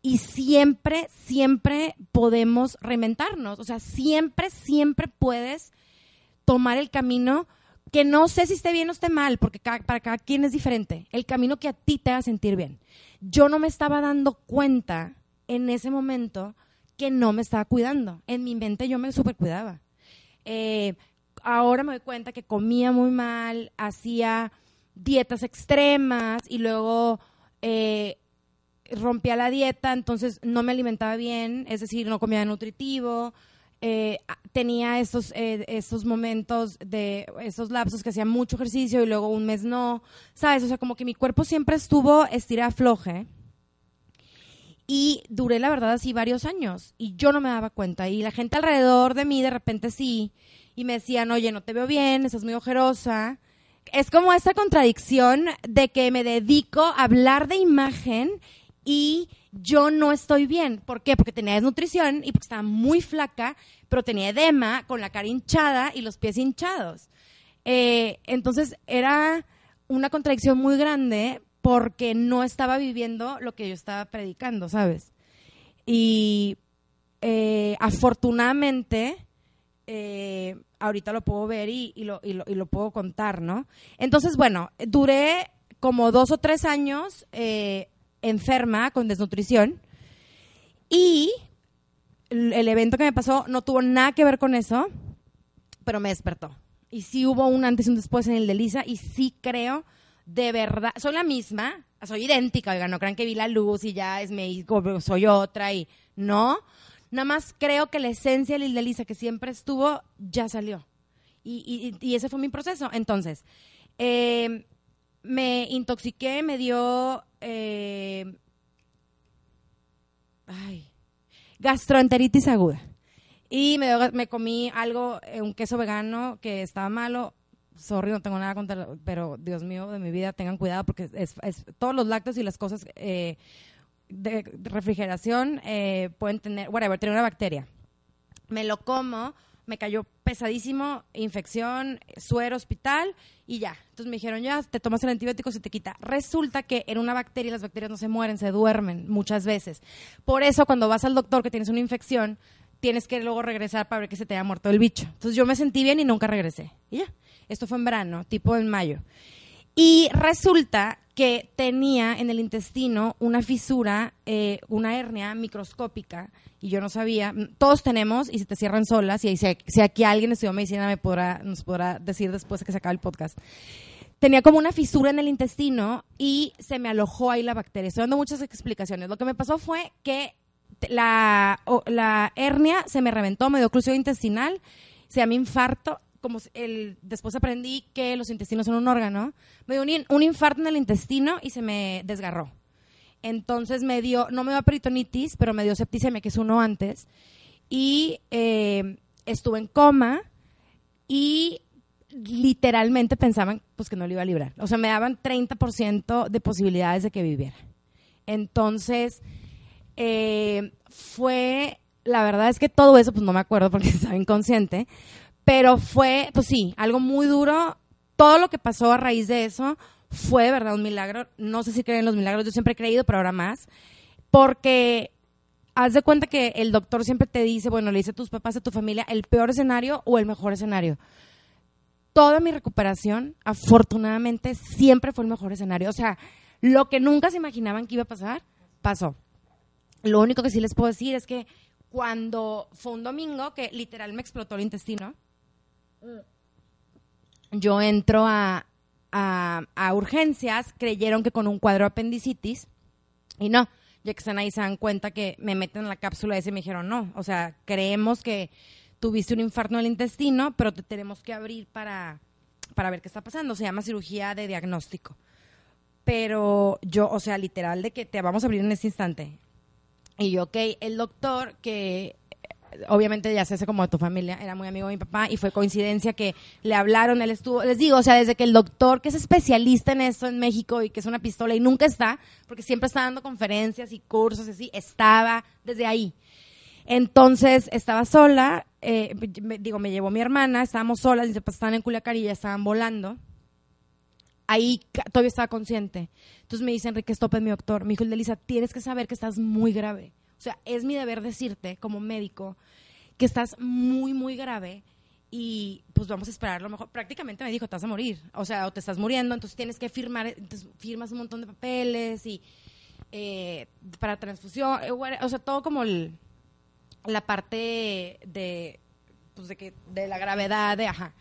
y siempre, siempre podemos reinventarnos. O sea, siempre, siempre puedes tomar el camino que no sé si esté bien o esté mal, porque para cada quien es diferente. El camino que a ti te haga sentir bien. Yo no me estaba dando cuenta en ese momento que no me estaba cuidando. En mi mente yo me super cuidaba. Eh, ahora me doy cuenta que comía muy mal, hacía dietas extremas y luego eh, rompía la dieta, entonces no me alimentaba bien, es decir, no comía nutritivo, eh, tenía esos, eh, esos momentos de esos lapsos que hacía mucho ejercicio y luego un mes no, ¿sabes? O sea, como que mi cuerpo siempre estuvo estira floje. Y duré, la verdad, así varios años. Y yo no me daba cuenta. Y la gente alrededor de mí, de repente sí. Y me decían, oye, no te veo bien, estás muy ojerosa. Es como esta contradicción de que me dedico a hablar de imagen y yo no estoy bien. ¿Por qué? Porque tenía desnutrición y porque estaba muy flaca, pero tenía edema, con la cara hinchada y los pies hinchados. Eh, entonces era una contradicción muy grande porque no estaba viviendo lo que yo estaba predicando, ¿sabes? Y eh, afortunadamente, eh, ahorita lo puedo ver y, lo, puedo contar, ¿no? Entonces, bueno, duré como dos o tres años eh, enferma con desnutrición y el evento que me pasó no tuvo nada que ver con eso, pero me despertó. Y sí hubo un antes y un después en el de Lisa y sí creo, de verdad, soy la misma, soy idéntica, oigan, no crean que vi la luz y ya es me, soy otra y no, Nada más creo que la esencia de Lisa que siempre estuvo ya salió. Y, y- ese fue mi proceso. Entonces, eh, me intoxiqué, me dio... eh, ay, gastroenteritis aguda. Y me, me comí algo, eh, un queso vegano que estaba malo. Sorry, no tengo nada contra, pero Dios mío, de mi vida, tengan cuidado porque es, es- todos los lácteos y las cosas eh, de refrigeración eh, pueden tener, whatever, tener una bacteria. Me lo como, me cayó pesadísimo, infección, suero, hospital y ya. Entonces me dijeron, ya, te tomas el antibiótico, se te quita. Resulta que era una bacteria las bacterias no se mueren, se duermen muchas veces. Por eso cuando vas al doctor que tienes una infección, tienes que luego regresar para ver que se te haya muerto el bicho. Entonces yo me sentí bien y nunca regresé. Y ya. Esto fue en verano, tipo en mayo. Y resulta que tenía en el intestino una fisura, eh, una hernia microscópica, y yo no sabía. Todos tenemos, y se te cierran solas, y si, si aquí alguien estudió medicina me podrá, nos podrá decir después de que se acabe el podcast. Tenía como una fisura en el intestino y se me alojó ahí la bacteria. Estoy dando muchas explicaciones. Lo que me pasó fue que la, la hernia se me reventó, me dio oclusión intestinal, se llama infarto. Como el, después aprendí que los intestinos son un órgano. Me dio un, un infarto en el intestino y se me desgarró. Entonces me dio, no me dio peritonitis, pero me dio septicemia, que es uno antes. Y eh, estuve en coma y literalmente pensaban pues que no lo iba a librar. O sea, me daban 30% de posibilidades de que viviera. Entonces, eh, fue, la verdad es que todo eso, pues no me acuerdo porque <laughs> estaba inconsciente, pero fue, pues sí, algo muy duro. Todo lo que pasó a raíz de eso fue de verdad un milagro. No sé si creen en los milagros, yo siempre he creído, pero ahora más. Porque haz de cuenta que el doctor siempre te dice, bueno, le dice a tus papás, a tu familia, el peor escenario o el mejor escenario. Toda mi recuperación, afortunadamente, siempre fue el mejor escenario. O sea, lo que nunca se imaginaban que iba a pasar, pasó. Lo único que sí les puedo decir es que cuando fue un domingo que literal me explotó el intestino, yo entro a, a, a urgencias, creyeron que con un cuadro de apendicitis, y no, ya que están ahí se dan cuenta que me meten en la cápsula esa y me dijeron, no, o sea, creemos que tuviste un infarto en el intestino, pero te tenemos que abrir para, para ver qué está pasando. Se llama cirugía de diagnóstico. Pero yo, o sea, literal de que te vamos a abrir en este instante. Y yo, ok, el doctor que obviamente ya se hace como de tu familia, era muy amigo de mi papá y fue coincidencia que le hablaron, él estuvo, les digo, o sea, desde que el doctor que es especialista en esto en México y que es una pistola y nunca está, porque siempre está dando conferencias y cursos así, estaba desde ahí. Entonces estaba sola, eh, digo, me llevó mi hermana, estábamos solas, estaban en Culiacán y ya estaban volando. Ahí todavía estaba consciente. Entonces me dice Enrique Stoppe, mi doctor, me dijo, Elisa, tienes que saber que estás muy grave. O sea, es mi deber decirte como médico que estás muy, muy grave y pues vamos a esperar lo mejor. Prácticamente me dijo, te vas a morir. O sea, o te estás muriendo, entonces tienes que firmar, entonces firmas un montón de papeles y eh, para transfusión, eh, o sea, todo como la parte de, pues de que, de la gravedad, de, ajá.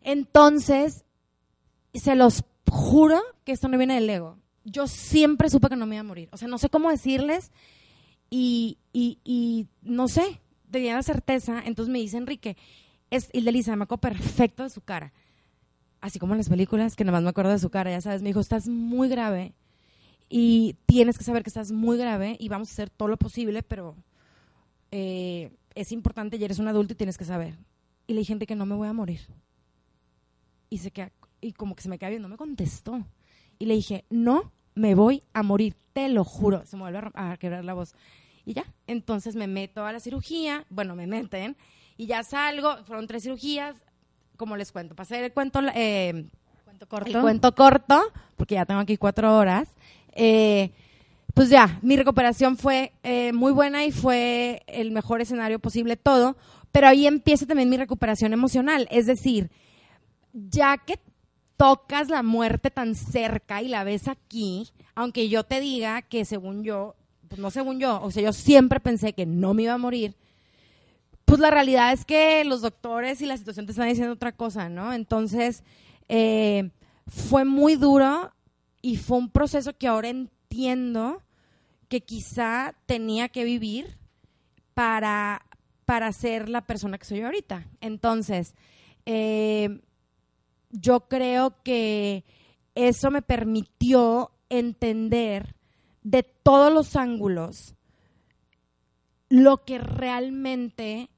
Entonces, se los juro que esto no viene del ego. Yo siempre supe que no me iba a morir. O sea, no sé cómo decirles y, y, no sé, tenía la certeza. Entonces me dice Enrique, es Ildelisa, me acuerdo perfecto de su cara. Así como en las películas, que nomás me acuerdo de su cara, ya sabes. Me dijo, estás muy grave y tienes que saber que estás muy grave y vamos a hacer todo lo posible, pero eh, es importante y eres un adulto y tienes que saber. Y le dije, Enrique, no me voy a morir. Y se queda, y como que se me queda viendo, me contestó. Y le dije, no me voy a morir, te lo juro. Se me vuelve a quebrar la voz. Y ya, entonces me meto a la cirugía, bueno, me meten, y ya salgo, fueron tres cirugías, como les cuento, pasé el cuento, eh, Cuento corto. el cuento corto, porque ya tengo aquí cuatro horas. Eh, pues ya, mi recuperación fue eh, muy buena y fue el mejor escenario posible todo, pero ahí empieza también mi recuperación emocional, es decir, ya que tocas la muerte tan cerca y la ves aquí, aunque yo te diga que según yo, pues no según yo, o sea, yo siempre pensé que no me iba a morir, pues la realidad es que los doctores y la situación te están diciendo otra cosa, ¿no? Entonces, eh, fue muy duro y fue un proceso que ahora entiendo que quizá tenía que vivir, para, para ser la persona que soy ahorita. Entonces, eh, yo creo que eso me permitió entender de todos los ángulos lo que realmente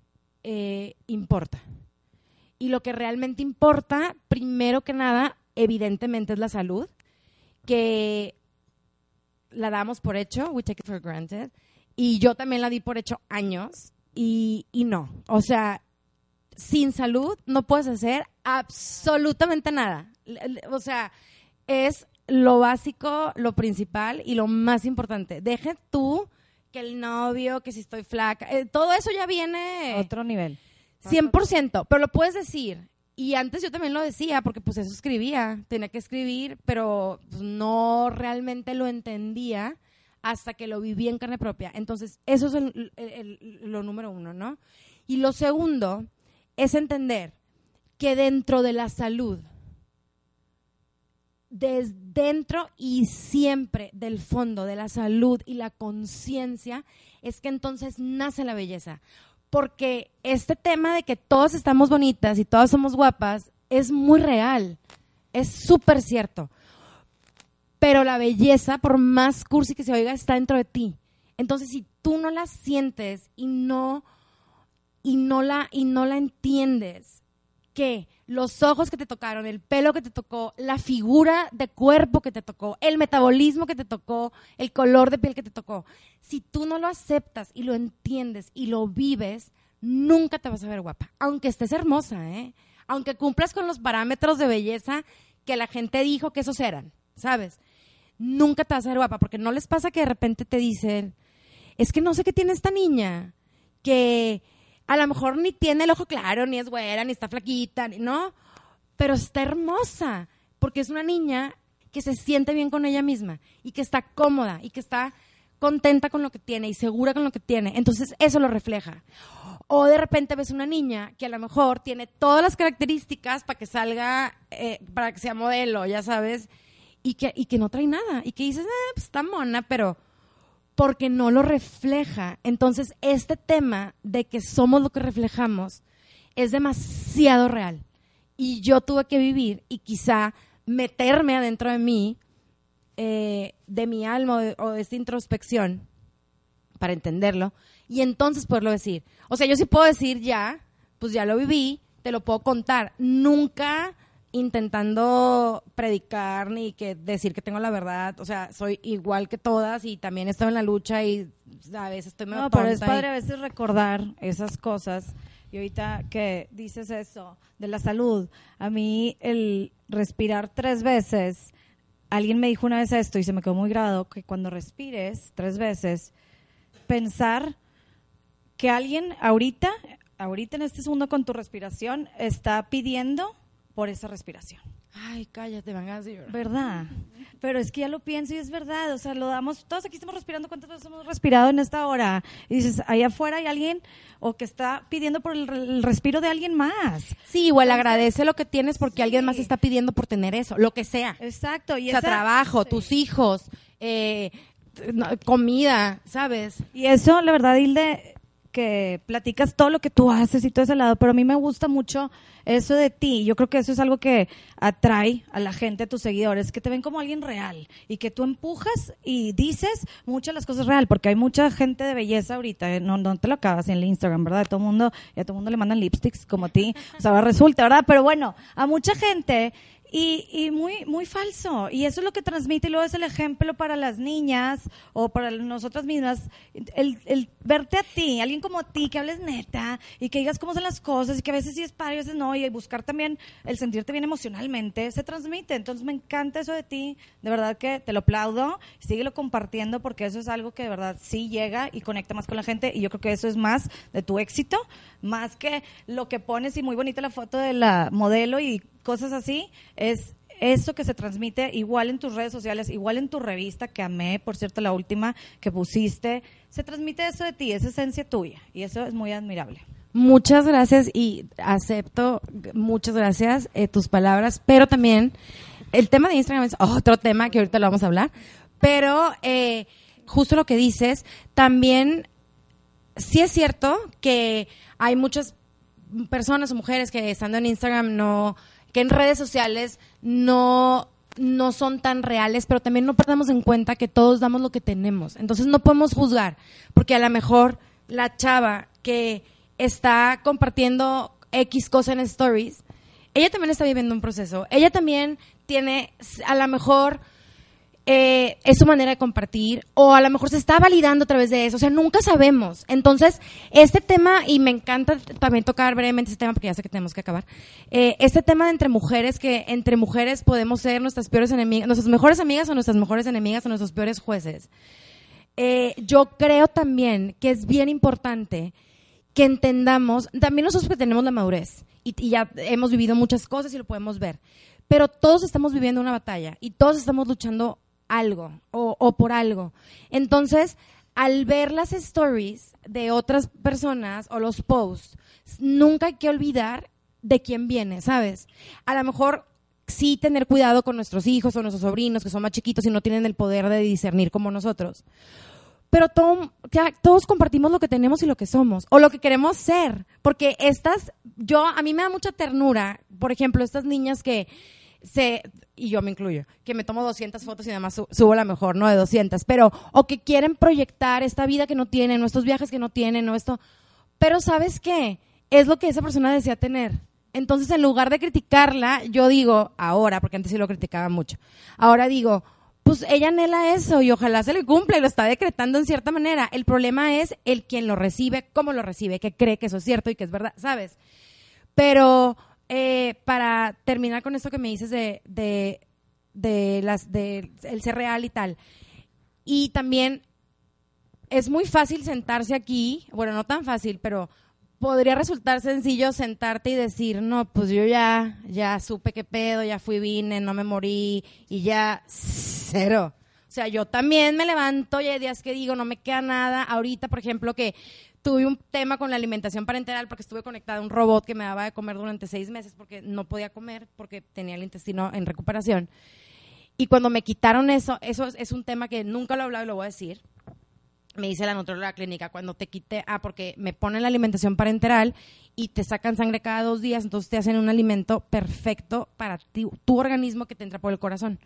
eh, importa. Y lo que realmente importa, primero que nada, evidentemente es la salud, que la damos por hecho, we take it for granted, y yo también la di por hecho años, y, y no. O sea, sin salud no puedes hacer absolutamente nada. O sea, es lo básico, lo principal y lo más importante. Deje tú que el novio, que si estoy flaca, eh, todo eso ya viene Otro nivel. 100%, pero lo puedes decir. Y antes yo también lo decía, porque pues eso escribía, tenía que escribir, pero pues, no realmente lo entendía hasta que lo viví en carne propia. Entonces, eso es el- el- el- lo número uno, ¿no? Y lo segundo es entender que dentro de la salud, desde dentro y siempre del fondo de la salud y la conciencia, es que entonces nace la belleza. Porque este tema de que todos estamos bonitas y todas somos guapas es muy real, es súper cierto. Pero la belleza, por más cursi que se oiga, está dentro de ti. Entonces, si tú no la sientes y no, y no, la, y no la entiendes, que los ojos que te tocaron, el pelo que te tocó, la figura de cuerpo que te tocó, el metabolismo que te tocó, el color de piel que te tocó, si tú no lo aceptas y lo entiendes y lo vives, nunca te vas a ver guapa, aunque estés hermosa, ¿eh? Aunque cumplas con los parámetros de belleza que la gente dijo que esos eran, ¿sabes? Nunca te vas a ver guapa, porque no les pasa que de repente te dicen, es que no sé qué tiene esta niña, que a lo mejor ni tiene el ojo claro, ni es güera, ni está flaquita, ¿no? Pero está hermosa, porque es una niña que se siente bien con ella misma y que está cómoda y que está contenta con lo que tiene y segura con lo que tiene. Entonces eso lo refleja. O de repente ves una niña que a lo mejor tiene todas las características para que salga, eh, para que sea modelo, ya sabes, y que, y que no trae nada. Y que dices, "Ah, pues está mona, pero porque no lo refleja. Entonces, este tema de que somos lo que reflejamos es demasiado real. Y yo tuve que vivir y quizá meterme adentro de mí, eh, de mi alma o de, o de esta introspección, para entenderlo, y entonces poderlo decir. O sea, yo sí puedo decir ya, pues ya lo viví, te lo puedo contar. Nunca intentando predicar ni que decir que tengo la verdad, o sea, soy igual que todas y también estoy en la lucha y a veces estoy medio No, pero es y- padre a veces recordar esas cosas. Y ahorita que dices eso de la salud, a mí el respirar tres veces, alguien me dijo una vez esto y se me quedó muy grabado, que cuando respires tres veces, pensar que alguien ahorita, ahorita en este segundo con tu respiración, está pidiendo por esa respiración. Ay, cállate, van a decir. ¿Verdad? Pero es que ya lo pienso y es verdad. O sea, lo damos, todos aquí estamos respirando. ¿Cuántas veces hemos respirado en esta hora? Y dices, allá afuera hay alguien o que está pidiendo por el, el respiro de alguien más. Sí, igual agradece lo que tienes porque alguien más está pidiendo por tener eso, lo que sea. Exacto. Y o sea, esa- trabajo, tus hijos, eh, comida, ¿sabes? Y eso, la verdad, Hilde, que platicas todo lo que tú haces y todo ese lado, pero a mí me gusta mucho eso de ti. Yo creo que eso es algo que atrae a la gente, a tus seguidores, que te ven como alguien real y que tú empujas y dices muchas las cosas real, porque hay mucha gente de belleza ahorita, ¿eh? no, no te lo acabas en el Instagram, ¿verdad? Todo mundo, y a todo mundo le mandan lipsticks como a ti, o sea, resulta, ¿verdad? Pero bueno, a mucha gente y, y muy, muy falso. Y eso es lo que transmite y luego es el ejemplo para las niñas o para nosotras mismas. El, verte a ti, alguien como a ti, que hables neta y que digas cómo son las cosas y que a veces sí es padre a veces no. Y buscar también el sentirte bien emocionalmente, se transmite. Entonces me encanta eso de ti. De verdad que te lo aplaudo. Síguelo compartiendo porque eso es algo que de verdad sí llega y conecta más con la gente. Y yo creo que eso es más de tu éxito, más que lo que pones y muy bonita la foto de la modelo y cosas así, es eso que se transmite igual en tus redes sociales, igual en tu revista, que amé, por cierto, la última que pusiste, se transmite eso de ti, esa esencia tuya, y eso es muy admirable. Muchas gracias y acepto, muchas gracias, eh, tus palabras, pero también el tema de Instagram es otro tema que ahorita lo vamos a hablar, pero eh, justo lo que dices, también sí es cierto que hay muchas personas o mujeres que estando en Instagram no, que en redes sociales no no son tan reales, pero también no perdamos en cuenta que todos damos lo que tenemos. Entonces no podemos juzgar, porque a lo mejor la chava que está compartiendo X cosa en stories, ella también está viviendo un proceso. Ella también tiene, a lo mejor, eh, es su manera de compartir o a lo mejor se está validando a través de eso, o sea, nunca sabemos. Entonces, este tema, y me encanta también tocar brevemente este tema porque ya sé que tenemos que acabar, eh, este tema de entre mujeres, que entre mujeres podemos ser nuestras peores enemigas, nuestras mejores amigas o nuestras mejores enemigas o nuestros peores jueces. Eh, yo creo también que es bien importante que entendamos, también nosotros que tenemos la madurez y, y ya hemos vivido muchas cosas y lo podemos ver, pero todos estamos viviendo una batalla y todos estamos luchando algo o, o por algo. Entonces, al ver las stories de otras personas o los posts, nunca hay que olvidar de quién viene, ¿sabes? A lo mejor sí tener cuidado con nuestros hijos o nuestros sobrinos que son más chiquitos y no tienen el poder de discernir como nosotros. Pero todo- ya todos compartimos lo que tenemos y lo que somos, o lo que queremos ser. Porque estas, yo, a mí me da mucha ternura, por ejemplo, estas niñas que se, y yo me incluyo, que me tomo 200 fotos y además su- subo la mejor, ¿no? De 200, pero, o que quieren proyectar esta vida que no tienen, o estos viajes que no tienen, o esto. Pero ¿sabes qué? Es lo que esa persona desea tener. Entonces, en lugar de criticarla, yo digo, ahora, porque antes sí lo criticaba mucho, ahora digo, pues ella anhela eso y ojalá se le cumpla y lo está decretando en cierta manera. El problema es el quien lo recibe, cómo lo recibe, que cree que eso es cierto y que es verdad, ¿sabes? Pero eh, para terminar con esto que me dices de, de, de las de el ser real y tal. Y también es muy fácil sentarse aquí, bueno, no tan fácil, pero podría resultar sencillo sentarte y decir, no, pues yo ya, ya supe qué pedo, ya fui, vine, no me morí y ya cero. O sea, yo también me levanto y hay días que digo, no me queda nada. Ahorita, por ejemplo, que tuve un tema con la alimentación parenteral porque estuve conectada a un robot que me daba de comer durante seis meses porque no podía comer porque tenía el intestino en recuperación. Y cuando me quitaron eso, eso es, un tema que nunca lo he hablado y lo voy a decir. Me dice la nutróloga clínica, cuando te quite, ah, porque me ponen la alimentación parenteral y te sacan sangre cada dos días, entonces te hacen un alimento perfecto para tu organismo que te entra por el corazón.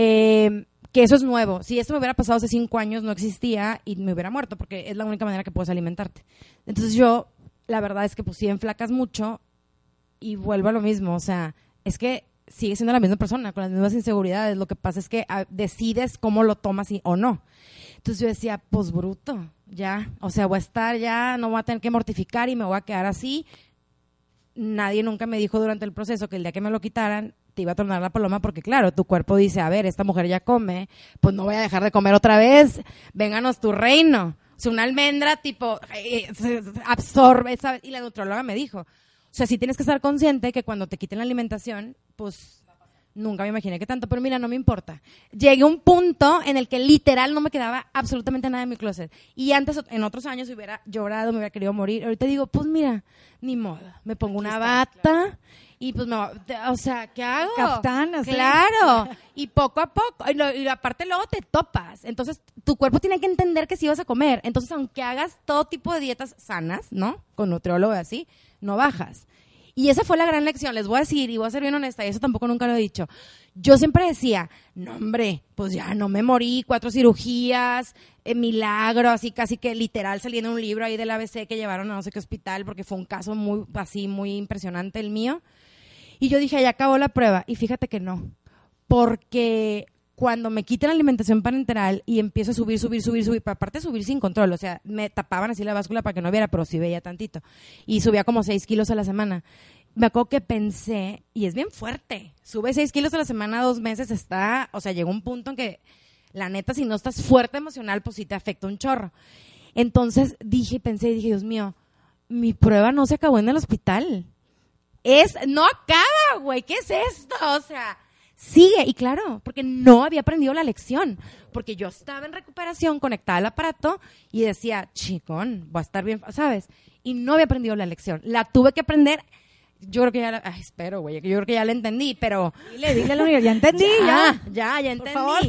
Eh, que eso es nuevo. Si esto me hubiera pasado hace cinco años, no existía y me hubiera muerto, porque es la única manera que puedes alimentarte. Entonces yo, la verdad es que pues sí enflacas mucho y vuelvo a lo mismo. O sea, es que sigue siendo la misma persona, con las mismas inseguridades. Lo que pasa es que ah, decides cómo lo tomas y, o no. Entonces yo decía, pues bruto, ya. O sea, voy a estar ya, no voy a tener que mortificar y me voy a quedar así. Nadie nunca me dijo durante el proceso que el día que me lo quitaran te iba a tornar la paloma porque claro, tu cuerpo dice, a ver, esta mujer ya come, pues no voy a dejar de comer otra vez, vénganos tu reino. O sea, una almendra tipo eh, se absorbe, ¿sabes? Y la nutróloga me dijo, o sea, sí tienes que estar consciente que cuando te quiten la alimentación, pues nunca me imaginé que tanto, pero mira, no me importa. Llegué a un punto en el que literal no me quedaba absolutamente nada en mi closet. Y antes, en otros años, hubiera llorado, me hubiera querido morir. Ahorita digo, pues mira, ni modo. Me pongo una bata y pues me o sea, ¿qué hago? Caftán, así. Claro. Y poco a poco, y, lo- y aparte luego te topas. Entonces, tu cuerpo tiene que entender que sí vas a comer. Entonces, aunque hagas todo tipo de dietas sanas, ¿no? Con nutriólogo y así, no bajas. Y esa fue la gran lección, les voy a decir, y voy a ser bien honesta, y eso tampoco nunca lo he dicho. Yo siempre decía, no hombre, pues ya no me morí, cuatro cirugías, eh, milagro, así casi que literal salí en un libro ahí del ABC que llevaron a no sé qué hospital, porque fue un caso muy, así, muy impresionante el mío. Y yo dije, ya acabó la prueba, y fíjate que no, porque cuando me quitan la alimentación parenteral y empiezo a subir, subir, subir, subir, pero aparte subir sin control, o sea, me tapaban así la báscula para que no viera, pero sí veía tantito. Y subía como 6 kilos a la semana. Me acuerdo que pensé, y es bien fuerte, sube 6 kilos a la semana, dos meses, está, o sea, llegó un punto en que, la neta, si no estás fuerte emocional, pues sí te afecta un chorro. Entonces dije, pensé, dije, Dios mío, mi prueba no se acabó en el hospital. Es, no acaba, güey, ¿qué es esto? O sea, sigue. Y claro, porque no había aprendido la lección. Porque yo estaba en recuperación, conectada al aparato, y decía, chicón, voy a estar bien, ¿sabes? Y no había aprendido la lección. La tuve que aprender. Yo creo que ya la, ay, espero, güey, que yo creo que ya la entendí, pero Dile, dile a la ya entendí, <laughs> ya. ya, ya, ya entendí. favor.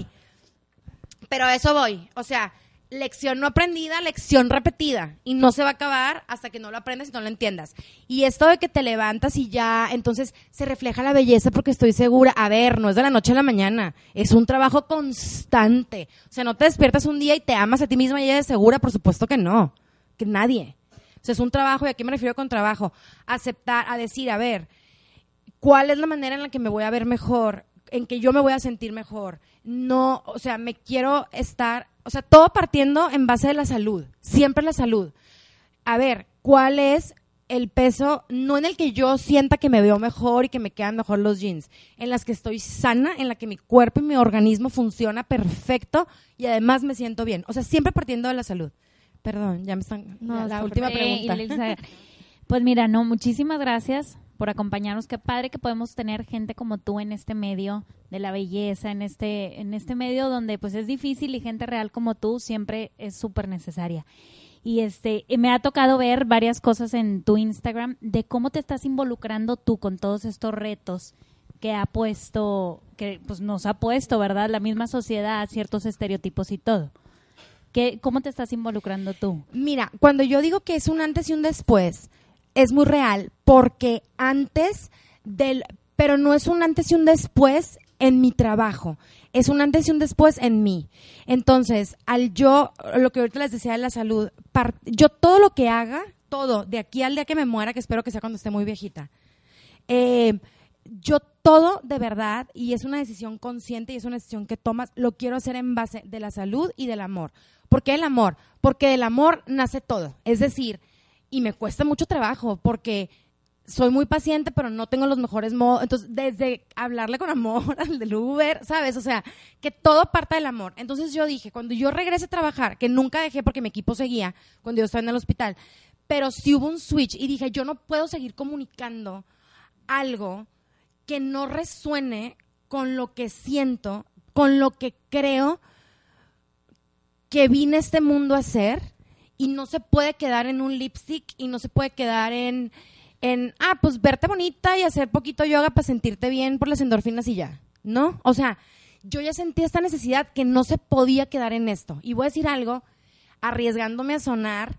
Pero a eso voy. O sea, lección no aprendida, lección repetida. Y no se va a acabar hasta que no lo aprendas y no lo entiendas. Y esto de que te levantas y ya, entonces se refleja la belleza porque estoy segura. A ver, no es de la noche a la mañana. Es un trabajo constante. O sea, no te despiertas un día y te amas a ti misma y eres segura. Por supuesto que no. Que nadie. O sea, es un trabajo, y aquí me refiero con trabajo. Aceptar, a decir, a ver, ¿cuál es la manera en la que me voy a ver mejor? En que yo me voy a sentir mejor. No, o sea, me quiero estar o sea, todo partiendo en base de la salud, siempre la salud. A ver, ¿cuál es el peso, no en el que yo sienta que me veo mejor y que me quedan mejor los jeans, en las que estoy sana, en la que mi cuerpo y mi organismo funciona perfecto y además me siento bien. O sea, siempre partiendo de la salud. Perdón, ya me están... No, la última pregunta. pues mira, no, muchísimas gracias por acompañarnos. Qué padre que podemos tener gente como tú en este medio de la belleza, en este, en este medio donde pues es difícil y gente real como tú siempre es súper necesaria. Y este, me ha tocado ver varias cosas en tu Instagram de cómo te estás involucrando tú con todos estos retos que ha puesto, que pues nos ha puesto, ¿verdad? La misma sociedad, ciertos estereotipos y todo. ¿Qué, ¿Cómo te estás involucrando tú? Mira, cuando yo digo que es un antes y un después, es muy real porque antes del, pero no es un antes y un después en mi trabajo, es un antes y un después en mí. Entonces, al yo, lo que ahorita les decía de la salud, yo todo lo que haga, todo, de aquí al día que me muera, que espero que sea cuando esté muy viejita, eh, yo todo de verdad, y es una decisión consciente y es una decisión que tomas, lo quiero hacer en base de la salud y del amor. ¿Por qué el amor? Porque del amor nace todo. Es decir, y me cuesta mucho trabajo porque soy muy paciente, pero no tengo los mejores modos. Entonces, desde hablarle con amor <laughs> al del Uber, ¿sabes? O sea, que todo parta del amor. Entonces yo dije, cuando yo regrese a trabajar, que nunca dejé porque mi equipo seguía cuando yo estaba en el hospital, pero sí hubo un switch y dije, yo no puedo seguir comunicando algo que no resuene con lo que siento, con lo que creo que vine a este mundo a hacer y no se puede quedar en un lipstick y no se puede quedar en, en, ah, pues verte bonita y hacer poquito yoga para sentirte bien por las endorfinas y ya, ¿no? O sea, yo ya sentí esta necesidad que no se podía quedar en esto. Y voy a decir algo, arriesgándome a sonar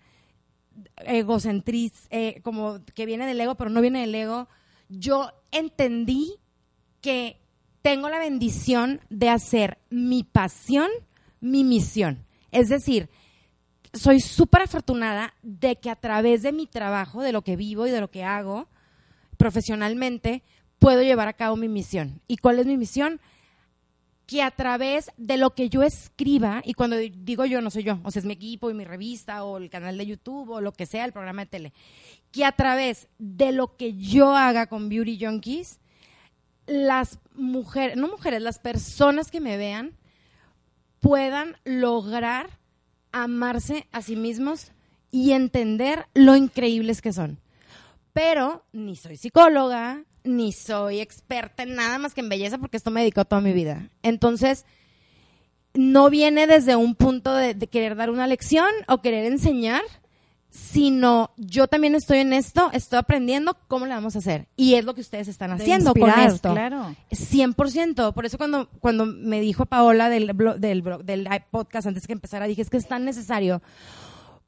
egocentriz, eh, como que viene del ego, pero no viene del ego. Yo entendí que tengo la bendición de hacer mi pasión mi misión. Es decir, soy súper afortunada de que a través de mi trabajo, de lo que vivo y de lo que hago profesionalmente, puedo llevar a cabo mi misión. ¿Y cuál es mi misión? Que a través de lo que yo escriba, y cuando digo yo, no soy yo, o sea, es mi equipo y mi revista o el canal de YouTube o lo que sea, el programa de tele, que a través de lo que yo haga con Beauty Junkies, las mujeres, no mujeres, las personas que me vean puedan lograr amarse a sí mismos y entender lo increíbles que son. Pero ni soy psicóloga, ni soy experta en nada más que en belleza, porque esto me dedicó toda mi vida. Entonces, no viene desde un punto de, de querer dar una lección o querer enseñar, sino yo también estoy en esto, estoy aprendiendo cómo le vamos a hacer. Y es lo que ustedes están haciendo con esto. Claro. 100%. Por eso cuando, cuando me dijo Paola del, del, del podcast antes que empezara, dije, es que es tan necesario.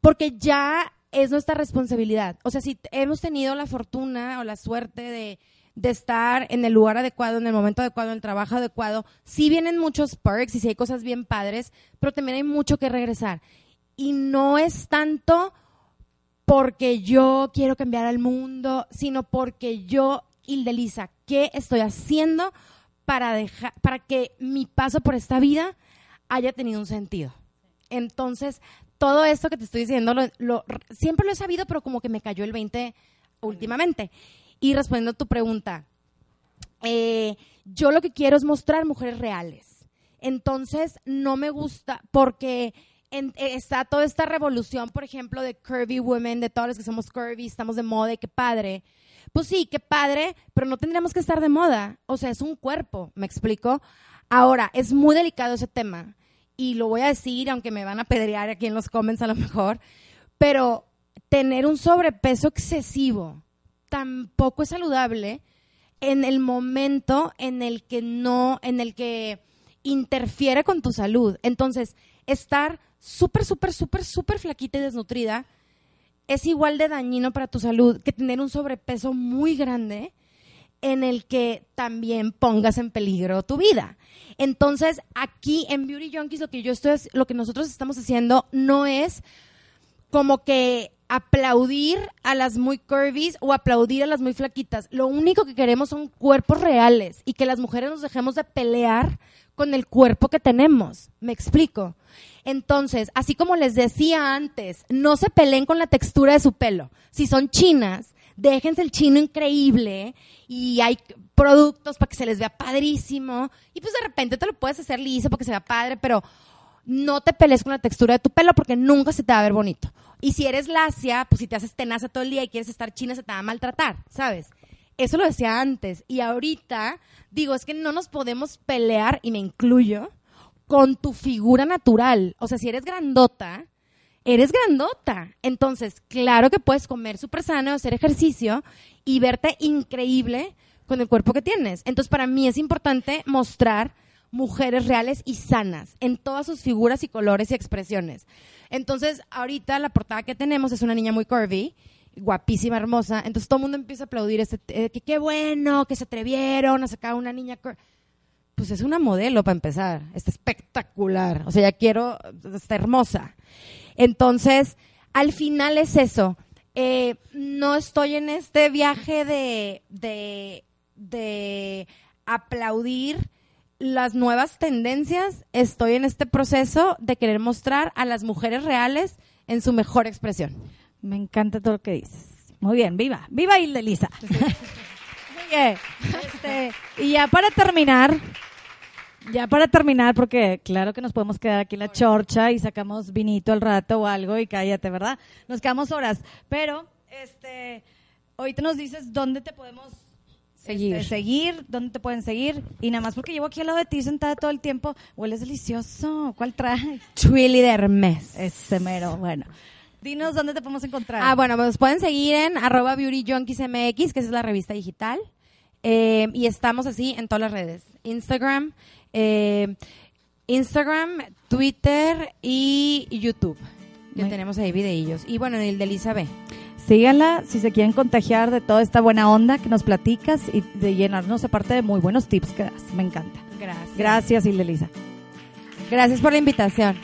Porque ya es nuestra responsabilidad. O sea, si hemos tenido la fortuna o la suerte de, de estar en el lugar adecuado, en el momento adecuado, en el trabajo adecuado, sí vienen muchos perks y sí hay cosas bien padres, pero también hay mucho que regresar. Y no es tanto porque yo quiero cambiar al mundo, sino porque yo, Hildelisa, ¿qué estoy haciendo para, dejar, para que mi paso por esta vida haya tenido un sentido? Entonces, todo esto que te estoy diciendo, siempre lo he sabido, pero como que me cayó el 20 últimamente. Y respondiendo a tu pregunta, eh, yo lo que quiero es mostrar mujeres reales. Entonces, no me gusta porque eh, está toda esta revolución, por ejemplo, de curvy women, de todos los que somos curvy, estamos de moda y qué padre. Pues sí, qué padre, pero no tendríamos que estar de moda. O sea, es un cuerpo, ¿me explico? Ahora, es muy delicado ese tema y lo voy a decir, aunque me van a pedrear aquí en los comments a lo mejor, pero tener un sobrepeso excesivo tampoco es saludable en el momento en el que no, en el que interfiere con tu salud. Entonces, estar súper, súper, súper, súper flaquita y desnutrida, es igual de dañino para tu salud que tener un sobrepeso muy grande en el que también pongas en peligro tu vida. Entonces, aquí en Beauty Junkies lo que yo estoy lo que nosotros estamos haciendo no es como que aplaudir a las muy curvies o aplaudir a las muy flaquitas. Lo único que queremos son cuerpos reales y que las mujeres nos dejemos de pelear con el cuerpo que tenemos. ¿Me explico? Entonces, así como les decía antes, no se peleen con la textura de su pelo. Si son chinas, déjense el chino increíble y hay productos para que se les vea padrísimo y pues de repente te lo puedes hacer liso para que se vea padre, pero no te pelees con la textura de tu pelo porque nunca se te va a ver bonito. Y si eres lacia, pues si te haces tenaza todo el día y quieres estar china, se te va a maltratar, ¿sabes? Eso lo decía antes. Y ahorita, digo, es que no nos podemos pelear, y me incluyo, con tu figura natural. O sea, si eres grandota, eres grandota. Entonces, claro que puedes comer súper sano, hacer ejercicio y verte increíble con el cuerpo que tienes. Entonces, para mí es importante mostrar mujeres reales y sanas en todas sus figuras y colores y expresiones. Entonces, ahorita la portada que tenemos es una niña muy curvy, guapísima, hermosa. Entonces, todo el mundo empieza a aplaudir este, eh, que qué bueno que se atrevieron a sacar una niña. Pues es una modelo para empezar, está espectacular. O sea, ya quiero, está hermosa. Entonces, al final es eso. Eh, no estoy en este viaje de, de, de aplaudir las nuevas tendencias, estoy en este proceso de querer mostrar a las mujeres reales en su mejor expresión. Me encanta todo lo que dices. Muy bien, viva, viva Hilde Lisa. <laughs> Muy bien. Este, y ya para terminar, ya para terminar, porque claro que nos podemos quedar aquí en la chorcha y sacamos vinito al rato o algo y cállate, ¿verdad? Nos quedamos horas. Pero, este, ahorita nos dices dónde te podemos Seguir. este, seguir, dónde te pueden seguir. Y nada más porque llevo aquí al lado de ti sentada todo el tiempo, hueles delicioso. ¿Cuál traes? Twilly de Hermes. Ese mero, bueno. Dinos dónde te podemos encontrar. Ah, bueno, pues pueden seguir en arroba Beauty Junkies MX, que es la revista digital. Eh, y estamos así en todas las redes. Instagram, eh, Instagram, Twitter y YouTube. Ya Muy- tenemos ahí videillos. Y bueno, el de Elisa B. Síganla si se quieren contagiar de toda esta buena onda que nos platicas y de llenarnos aparte de muy buenos tips que das. Me encanta. Gracias. Gracias, Hilde Lisa. Gracias por la invitación.